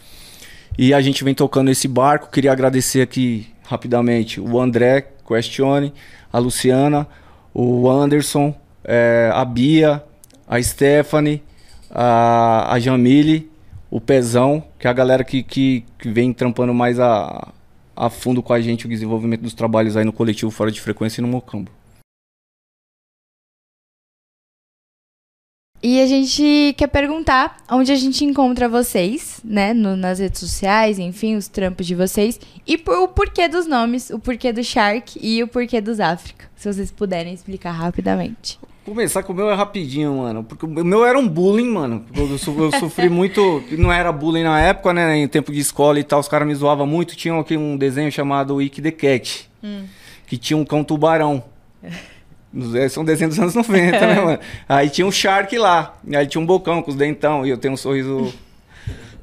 E a gente vem tocando esse barco. Queria agradecer aqui rapidamente o André Questione, a Luciana, o Anderson, eh, a Bia, a Stephanie, a, a Jamile, o Pezão, que é a galera que, que, que vem trampando mais a, a fundo com a gente o desenvolvimento dos trabalhos aí no coletivo Fora de Frequência e no Mocambo. E a gente quer perguntar onde a gente encontra vocês, né? no- nas redes sociais, enfim, os trampos de vocês. E por- o porquê dos nomes, o porquê do Shark e o porquê dos África. Se vocês puderem explicar rapidamente. Começar com o meu é rapidinho, mano. Porque o meu era um bullying, mano. Eu, eu sofri muito. Não era bullying na época, né? Em tempo de escola e tal, os caras me zoavam muito. Tinha aqui um desenho chamado Ike the Cat. Que tinha um cão tubarão. É, São desenhos dos anos 90, né, mano? Aí tinha um Shark lá. Aí tinha um bocão com os dentão. E eu tenho um sorriso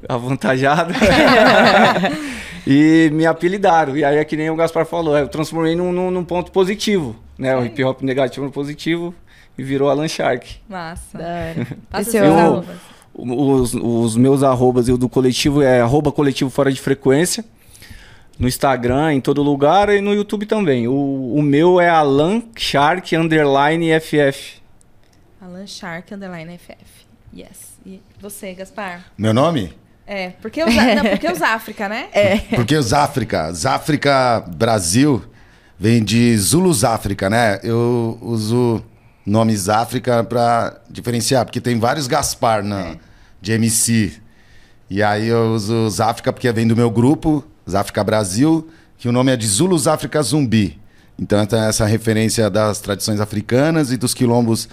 avantajado. e me apelidaram. E aí é que nem o Gaspar falou. Eu transformei num, num, num ponto positivo. Né? O hip hop negativo no positivo. E virou Alan Shark. Massa. Passa Esse é seus o- arrobas. Os, os meus arrobas e o do coletivo é arroba coletivo fora de frequência. No Instagram, em todo lugar e no YouTube também. O, o meu é Alan Shark underline FF. Alan Shark, underline FF. Yes. E você, Gaspar? Meu nome? É, porque os, não, porque os África, né? É. Porque os África, Záfrica Brasil vem de Zulus África, né? Eu uso nomes África pra diferenciar, porque tem vários Gaspar na, de MC. E aí eu uso Záfrica porque vem do meu grupo, Záfrica Brasil, que o nome é de Zulus África Zumbi. Então essa referência das tradições africanas e dos quilombos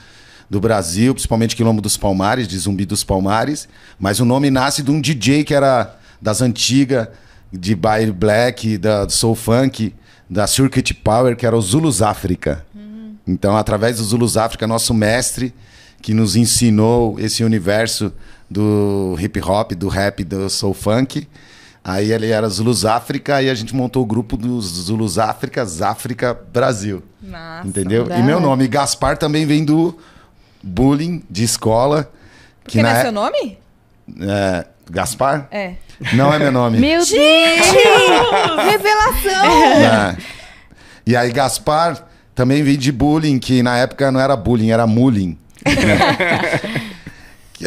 do Brasil, principalmente quilombo dos Palmares, de Zumbi dos Palmares. Mas o nome nasce de um DJ que era das antigas, de baile black, da soul funk, da Circuit Power, que era o Zulus África. Então, através do Zulus África, nosso mestre, que nos ensinou esse universo do hip hop, do rap, do soul funk. Aí ele era Zulus África e a gente montou o grupo dos Zulus África, Záfrica Brasil. Nossa. Entendeu? da E meu hora. nome, Gaspar, também vem do bullying de escola. Porque não é na seu nome? é, Gaspar? É. Não é meu nome. Meu Deus! Revelação! É. E aí, Gaspar também vem de bullying, que na época não era bullying, era mulling. que,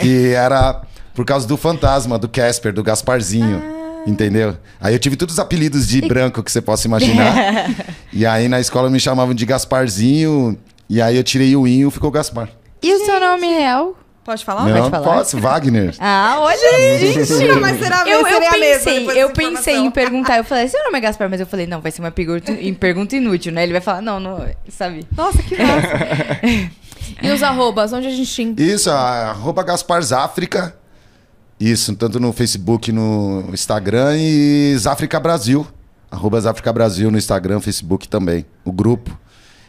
que era por causa do fantasma, do Casper, do Gasparzinho. Entendeu? Aí eu tive todos os apelidos de branco que você possa imaginar. e aí na escola me chamavam de Gasparzinho. E aí eu tirei o inho, ficou Gaspar. E o seu nome real? Pode falar? Meu pode falar. posso, Wagner. Ah, olha! Gente, mas será Eu, eu pensei, eu pensei em perguntar. Eu falei, seu nome é Gaspar, mas eu falei, não, vai ser uma pergunta, inútil, né? Ele vai falar, não, não, sabe? Nossa, que massa. e os arrobas, onde a gente... en- Isso, arroba Gasparzáfrica. Isso, tanto no Facebook, no Instagram e Záfrica Brasil. Arroba Záfrica Brasil no Instagram, Facebook também. O grupo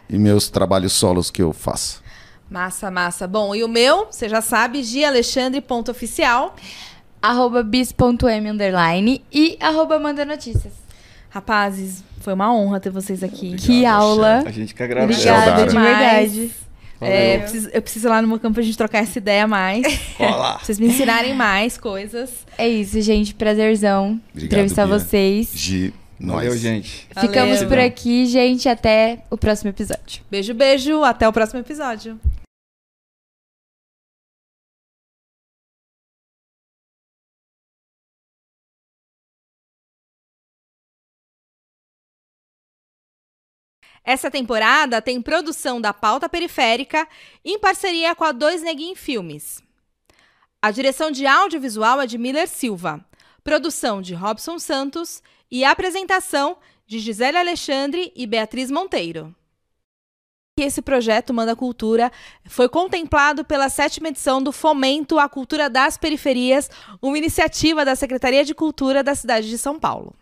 e meus trabalhos solos que eu faço. Massa, massa. Bom, e o meu, você já sabe, gialexandre.oficial. Arroba bis.m underline e arroba manda notícias. Rapazes, foi uma honra ter vocês aqui. Que aula. A gente que agradece. Obrigada, de verdade. É, Valeu. preciso- eu preciso ir lá no meu campo pra gente trocar essa ideia mais. Olá. pra vocês me ensinarem mais coisas. É isso, gente. Prazerzão Obrigado, entrevistar Bia. vocês. Gi, nós. Valeu, gente. Valeu. Ficamos por aqui, gente. Até o próximo episódio. Beijo, beijo. Até o próximo episódio. Essa temporada tem produção da Pauta Periférica em parceria com a Dois Neguin Filmes. A direção de audiovisual é de Miller Silva, produção de Robson Santos e apresentação de Gisele Alexandre e Beatriz Monteiro. Esse projeto Manda Cultura foi contemplado pela sétima edição do Fomento à Cultura das Periferias, uma iniciativa da Secretaria de Cultura da cidade de São Paulo.